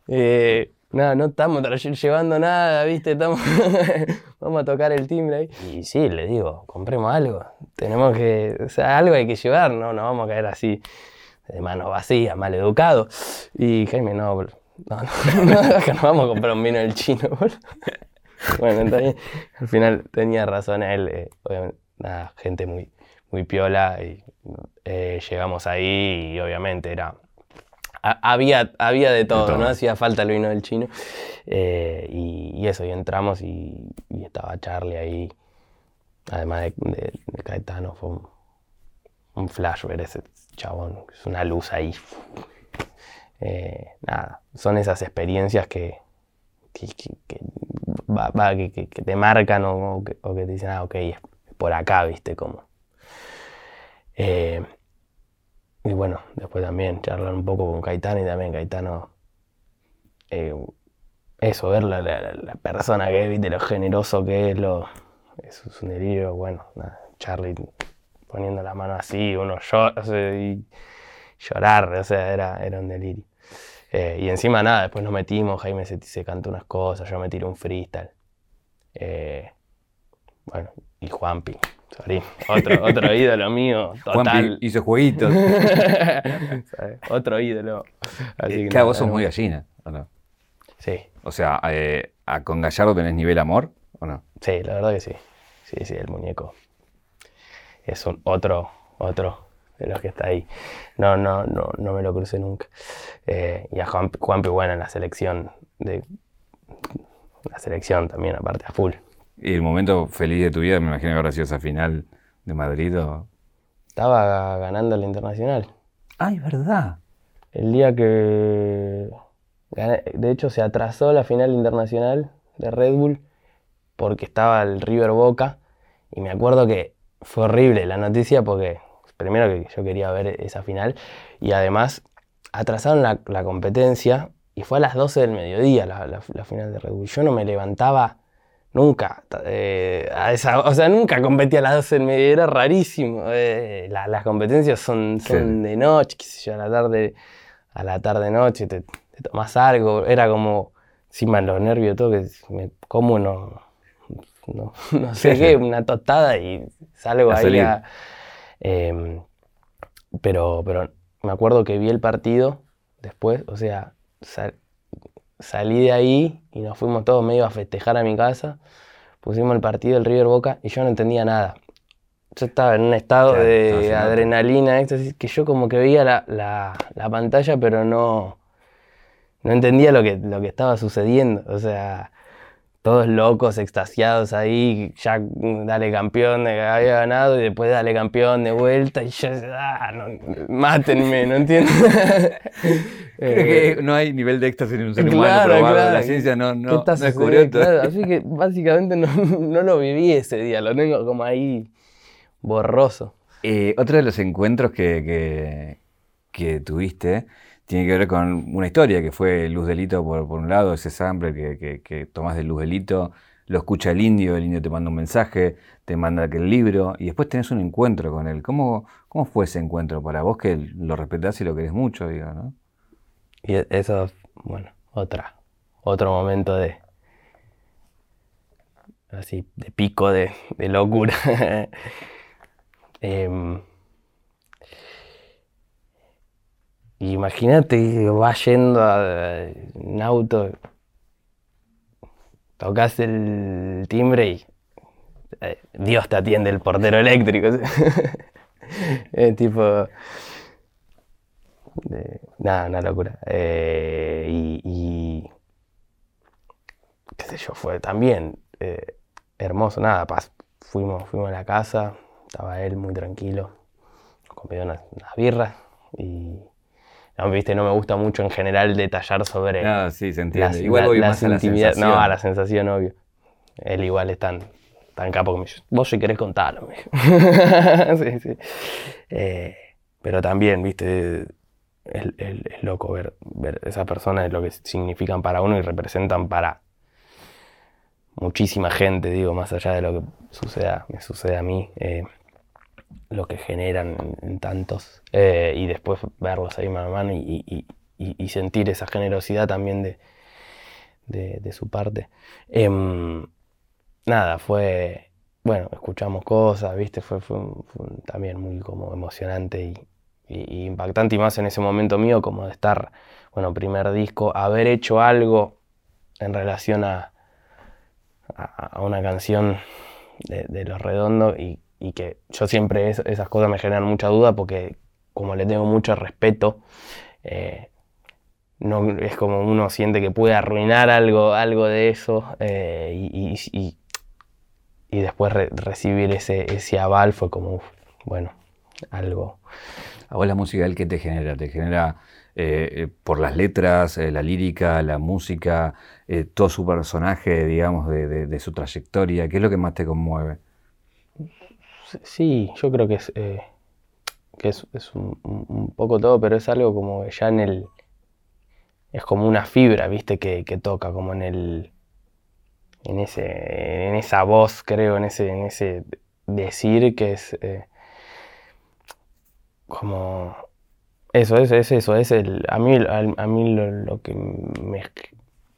Eh, no, no estamos llevando nada, ¿viste? Estamos Vamos a tocar el timbre ahí. Y sí, le digo, compremos algo. Tenemos que, o sea, algo hay que llevar, no nos vamos a caer así de mano vacía, mal educado. Y Jaime, no, no, no, no, vamos a comprar un vino del chino, Bueno, entonces, al final tenía razón él, eh, obviamente, nada, gente muy, muy piola, y eh, llegamos ahí y obviamente era había, había de todo, ¿no? Hacía falta el vino del chino. Eh, y, eso, y entramos y, estaba Charlie ahí. Además de, Caetano, fue un, flash ver ese chabón. Es una luz ahí. Eh, nada, son esas experiencias que, que, te marcan o, que, te dicen, ah, ok, es por acá, viste, como. Eh, y bueno, después también charlar un poco con Caetano y también Caetano, eh, eso, ver la, la, persona que es, ¿viste? lo generoso que es, lo, es un delirio, bueno, Charlie poniendo la mano así, uno llora, y llorar, o sea, era, era un delirio. Eh, y encima nada, después nos metimos, Jaime se, se cantó unas cosas, yo me tiré un freestyle. Eh, bueno, y Juanpi. Otro, otro ídolo mío. Total. Juan hizo jueguitos. otro ídolo. Así claro, vos sos muy gallina, ¿o no? Sí. O sea, eh, ¿con Gallardo tenés nivel amor o no? Sí, la verdad que sí. sí, sí, el muñeco es un otro, otro de los que está ahí. No, no, no, no me lo crucé nunca. Eh, y a Juan, Juanpi, bueno, en la selección, de, la selección también, aparte a full. ¿Y el momento feliz de tu vida, me imagino que habrá sido esa final de Madrid o... Estaba ganando la Internacional. Ay, verdad. El día que... De hecho, se atrasó la final internacional de Red Bull porque estaba el River Boca. Y me acuerdo que fue horrible la noticia porque primero que yo quería ver esa final y además atrasaron la, competencia y fue a las 12 del mediodía la, final de Red Bull. Yo no me levantaba nunca, eh, a esa, o sea, nunca competía a las 12 del mediodía, era rarísimo. Eh, las competencias son, son de noche, qué sé yo, a la tarde, a la tarde noche te, tomas algo, era como, encima los nervios, todo, que me como no, no, sé qué, una tostada y salgo ahí a Em, pero, pero me acuerdo que vi el partido después, o sea, salí de ahí y nos fuimos todos medio a festejar a mi casa. Pusimos el partido del River Boca y yo no entendía nada. Yo estaba en un estado de adrenalina, que yo como que veía la, la, pantalla, pero no, no entendía lo que, lo que estaba sucediendo. O sea, todos locos, extasiados ahí, ya dale campeón que había ganado y después dale campeón de vuelta y ya, ah, no, mátenme, ¿no entiendes? Creo que eh, no hay nivel de éxtasis en un ser humano probado, la ciencia no, no, no descubrió claro, Así que básicamente no, no, lo viví ese día, lo tengo como ahí borroso. Eh, otro de los encuentros que, que, que tuviste tiene que ver con una historia que fue Luz Delito por, un lado, ese sample que, que, que tomás de Luz Delito, lo escucha el indio, el indio te manda un mensaje, te manda aquel libro y después tenés un encuentro con él. ¿Cómo, cómo fue ese encuentro para vos que lo respetás y lo querés mucho, digo, ¿no? Y eso, bueno, otra, otro momento de, así, de pico de, de locura. eh, Imagínate vas yendo a un auto, tocas el timbre y eh, Dios te atiende el portero eléctrico. es tipo. nada, una locura. Eh, y, qué sé yo, fue también eh, hermoso. Nada, fuimos, fuimos a la casa, estaba él muy tranquilo, comió unas birras y no, ¿viste? no me gusta mucho en general detallar sobre no, sí, se entiende. igual voy más a la sensación. No, a la sensación, obvio. Él igual es tan, tan capo que me dice, vos si querés contarlo, sí, sí. Eh, pero también, viste, es, loco ver, ver esas personas, lo que significan para uno y representan para muchísima gente, digo, más allá de lo que suceda, me sucede a mí. Eh, lo que generan en tantos eh, y después verlos ahí mano a mano y, sentir esa generosidad también de, de, su parte. Em, nada, fue, bueno, escuchamos cosas, viste, fue, fue, también muy como emocionante y, impactante y más en ese momento mío como de estar, bueno, primer disco, haber hecho algo en relación a, a, una canción de, de Los Redondos y y que yo siempre esas cosas me generan mucha duda porque como le tengo mucho respeto, eh, no, es como uno siente que puede arruinar algo, algo de eso eh, y, y, y, después recibir ese, ese aval fue como, bueno, algo. ¿A vos la música el que te genera? ¿Te genera eh, por las letras, la lírica, la música, todo su personaje, digamos, de, de, su trayectoria? ¿Qué es lo que más te conmueve? Sí, yo creo que es, eh, que es, un, poco todo, pero es algo como ya en el... Es como una fibra, viste, que, toca, como en el... En, ese, en esa voz, creo, en ese, en ese decir que es... Eh, como... Eso, es, es eso, es el... A mí, a, mí lo, que me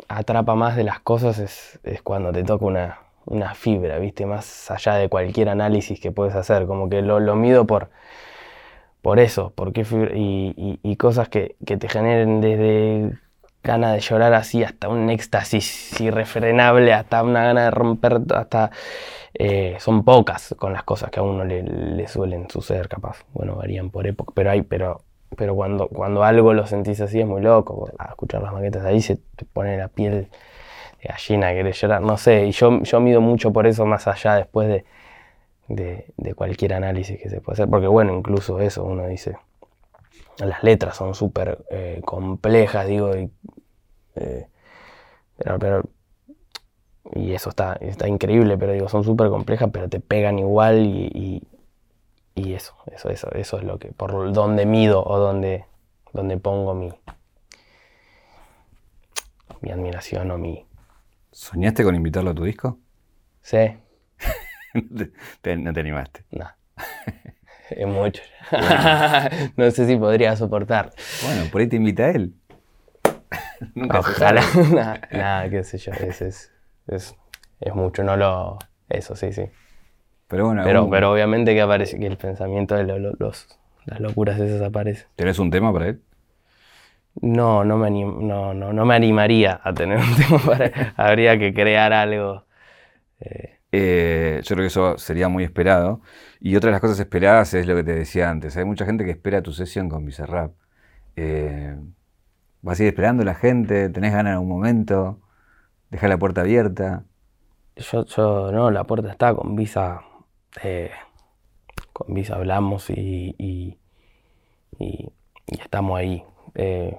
atrapa más de las cosas es, es cuando te toca una, una fibra, ¿viste? Más allá de cualquier análisis que puedes hacer, como que lo, mido por, por eso, porque y, cosas que, te generen desde ganas de llorar así hasta un éxtasis irrefrenable, hasta una gana de romper, hasta eh, son pocas con las cosas que a uno le, suelen suceder, capaz. Bueno, varían por época, pero hay, pero, pero cuando, cuando algo lo sentís así es muy loco. A escuchar las maquetas ahí se te pone la piel gallina, querés llorar, no sé. Y yo, mido mucho por eso más allá después de, de, cualquier análisis que se puede hacer. Porque bueno, incluso eso, uno dice, las letras son súper eh, complejas, digo, y, eh, pero, pero y eso está, está increíble, pero digo, son súper complejas, pero te pegan igual y, y, eso, eso, eso, eso es lo que, por donde mido o donde, donde pongo mi, mi admiración o mi... ¿Soñaste con invitarlo a tu disco? Sí. no, te, animaste. No. es mucho. no sé si podría soportar. Bueno, por ahí te invita a él. Nunca Ojalá. nada, qué sé yo. Ese es es, es mucho, no lo... Eso, sí, sí. Pero bueno, pero, pero obviamente que aparece, que el pensamiento de los, las locuras esas aparece. ¿Tienes un tema para él? No, no me, no, no, no me animaría a tener un tema para. Habría que crear algo. Eh. Eh, yo creo que eso sería muy esperado. Y otra de las cosas esperadas es lo que te decía antes. Hay mucha gente que espera tu sesión con Bizarrap. Eh, ¿Vas a ir esperando la gente? ¿Tenés ganas en algún momento? Deja la puerta abierta. Yo, yo, no, la puerta está con visa. Eh, con visa hablamos y, y, estamos ahí, eh,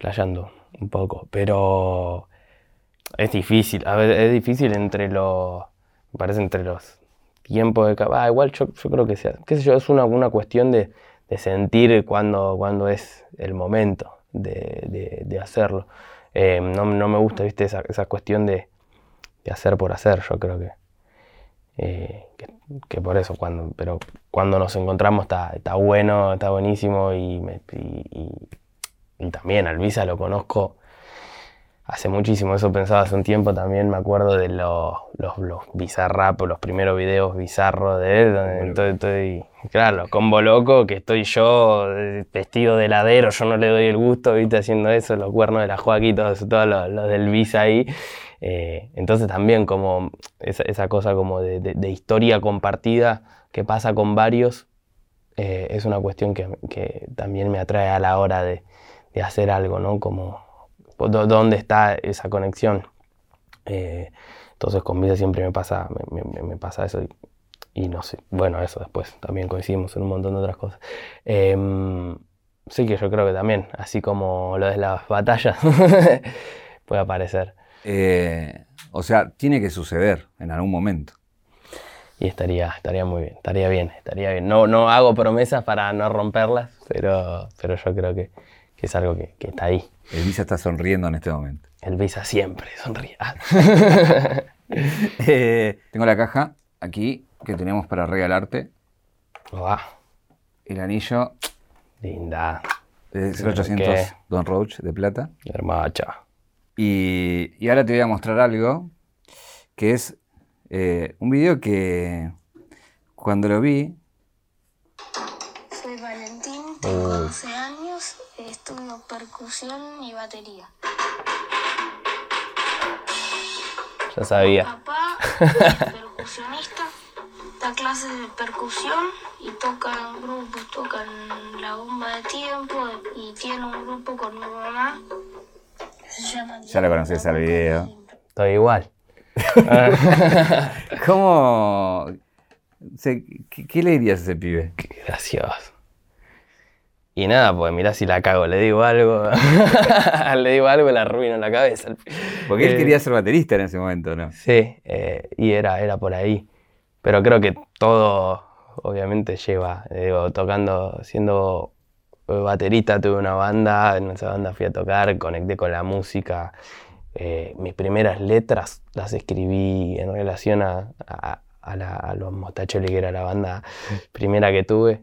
playando un poco. Pero es difícil, es difícil entre los. Me parece entre los tiempos de. Ah, igual yo, creo que sea. qué sé yo, es una, cuestión de, de sentir cuando, cuando es el momento de, de, de hacerlo. Eh, no, me gusta, viste, esa, cuestión de, hacer por hacer, yo creo eh, que, que, por eso, cuando, pero cuando nos encontramos está, está bueno, está buenísimo y, también al Visa lo conozco hace muchísimo, eso pensaba hace un tiempo también, me acuerdo de los, los, los bizarrap, los primeros videos bizarros de él, donde estoy, claro, combo loco, que estoy yo vestido de heladero, yo no le doy el gusto, viste, haciendo eso, los cuernos de la Joaquín, todo, todo lo, del visa ahí. Eh, entonces también como esa, esa cosa como de, de, historia compartida que pasa con varios, eh, es una cuestión que, que, también me atrae a la hora de, de hacer algo, ¿no? Como dónde está esa conexión. Eh, entonces con Visa siempre me pasa, me, pasa eso y, no sé, bueno, eso después también coincidimos en un montón de otras cosas. Em, sí que yo creo que también, así como lo de las batallas, puede aparecer. Eh, o sea, tiene que suceder en algún momento. Y estaría, estaría muy bien, estaría bien, estaría bien. No, no hago promesas para no romperlas, pero, pero yo creo que, que es algo que, que, está ahí. El Visa está sonriendo en este momento. El Visa siempre sonríe. Ah. Eh, tengo la caja aquí que tenemos para regalarte. El anillo. Linda. De 0800 Don Roach de plata. Hermacha. Y, y, ahora te voy a mostrar algo que es eh, un video que cuando lo vi. Soy Valentín, tengo 12 años, percusión y batería. Ya sabía. papá es percusionista, da clases de percusión y toca en grupos, toca en la bomba de tiempo y tiene un grupo con mi mamá. Se llama ya lo conoces al video. Estoy igual. ¿Cómo? ¿Qué, le dirías a ese pibe? Qué gracioso. Y nada, pues mirá si la cago, le digo algo, le digo algo y la arruino en la cabeza. Porque él eh, quería ser baterista en ese momento, ¿no? Sí, eh, y era, era por ahí. Pero creo que todo, obviamente, lleva, digo, tocando, siendo baterista, tuve una banda, en esa banda fui a tocar, conecté con la música. Eh, mis primeras letras las escribí en relación a, a, los Mostacholi, que era la banda primera que tuve.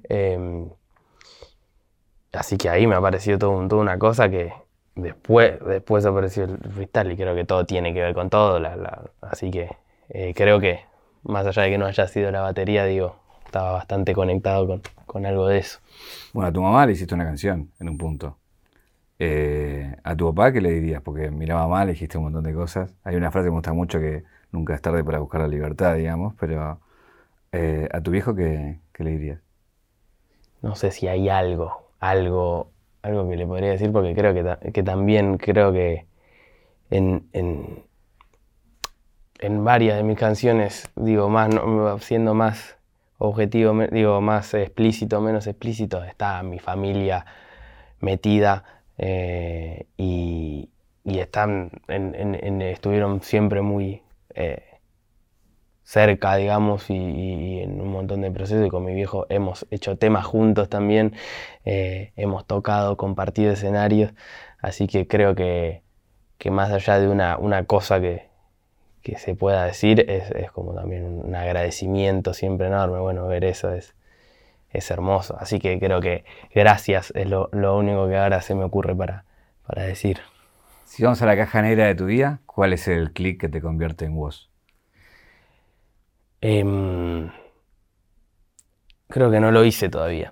Así que ahí me apareció todo un, toda una cosa que después, después apareció el freestyle y creo que todo tiene que ver con todo. así que eh, creo que más allá de que no haya sido la batería, digo, estaba bastante conectado con, con algo de eso. Bueno, a tu mamá le hiciste una canción en un punto. Eh, ¿A tu papá qué le dirías? Porque miraba mal, le dijiste un montón de cosas. Hay una frase que me gusta mucho que nunca es tarde para buscar la libertad, digamos, pero eh, a tu viejo, ¿qué, le dirías? No sé si hay algo, algo, algo que le podría decir, porque creo que, también creo que en, en, varias de mis canciones, digo, más, siendo más objetivo, digo, más explícito, menos explícito, está mi familia metida eh, y, están estuvieron siempre muy eh, cerca, digamos, y, en un montón de procesos. Y con mi viejo hemos hecho temas juntos también, eh, hemos tocado, compartido escenarios, así que creo que, más allá de una, una cosa que, se pueda decir, es, como también un agradecimiento siempre enorme. Bueno, ver eso es, es hermoso. Así que creo que gracias es lo, único que ahora se me ocurre para, para decir. Si vamos a la caja negra de tu vida, ¿cuál es el clic que te convierte en vos? Em, creo que no lo hice todavía.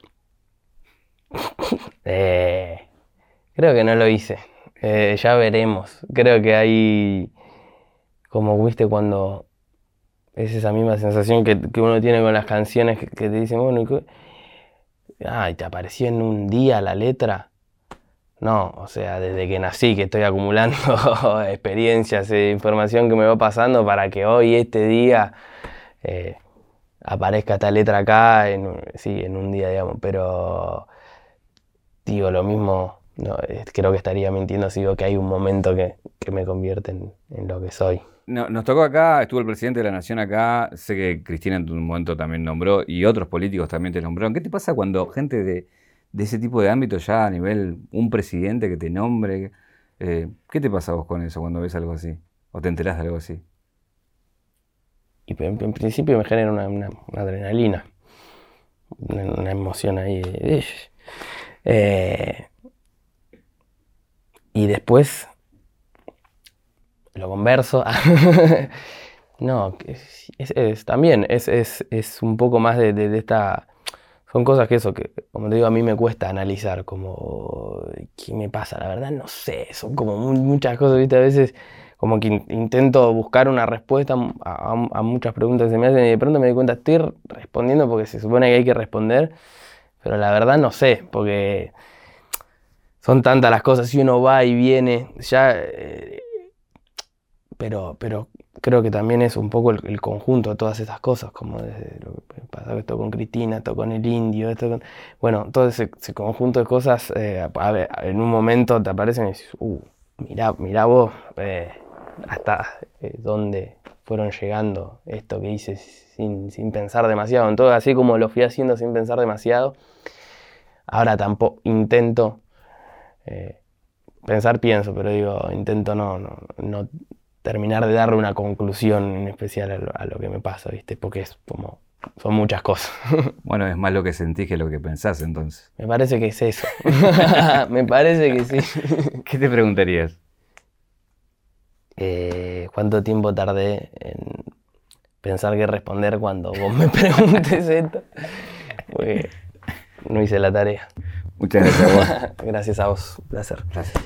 Eh, creo que no lo hice. Eh, ya veremos. Creo que hay, como viste cuando es esa misma sensación que, uno tiene con las canciones que, te dicen, bueno, ¿te apareció en un día la letra? No, o sea, desde que nací que estoy acumulando experiencias e información que me va pasando para que hoy, este día, eh, aparezca esta letra acá, en, sí, en un día, digamos, pero digo lo mismo, creo que estaría mintiendo si digo que hay un momento que, me convierte en, lo que soy. nos tocó acá, estuvo el presidente de la Nación acá, sé que Cristina en un momento también nombró y otros políticos también te nombraron. ¿Qué te pasa cuando gente de, ese tipo de ámbito ya a nivel, un presidente que te nombre, eh, ¿qué te pasa vos con eso cuando ves algo así? ¿O te enterás de algo así? Y en, principio me genera una, adrenalina, una, emoción ahí. Eh, y después lo converso. no, es, también es, un poco más de, esta... Son cosas que eso, que como te digo, a mí me cuesta analizar, como, ¿qué me pasa? La verdad no sé, son como muchas cosas, ¿viste? A veces como que intento buscar una respuesta a, muchas preguntas que se me hacen y de pronto me doy cuenta, estoy respondiendo porque se supone que hay que responder, pero la verdad no sé, porque son tantas las cosas, si uno va y viene, ya... Eh, pero, pero creo que también es un poco el, conjunto de todas esas cosas, como desde lo que pasa esto con Cristina, esto con el indio, esto con... Bueno, todo ese, conjunto de cosas, eh, en un momento te aparecen y dices, uh, mirá, mirá vos, eh, hasta eh, dónde fueron llegando esto que hice sin, pensar demasiado. En todo, así como lo fui haciendo sin pensar demasiado, ahora tampoco intento eh, pensar, pienso, pero digo, intento no, no, terminar de darle una conclusión en especial a lo, que me pasa, ¿viste? Porque es como son muchas cosas. Bueno, es más lo que sentís que lo que pensás entonces. Me parece que es eso. me parece que sí. ¿Qué te preguntarías? Eh, cuánto tiempo tardé en pensar qué responder cuando vos me preguntes esto. no hice la tarea. Muchas gracias a vos. gracias a vos, un placer. Gracias.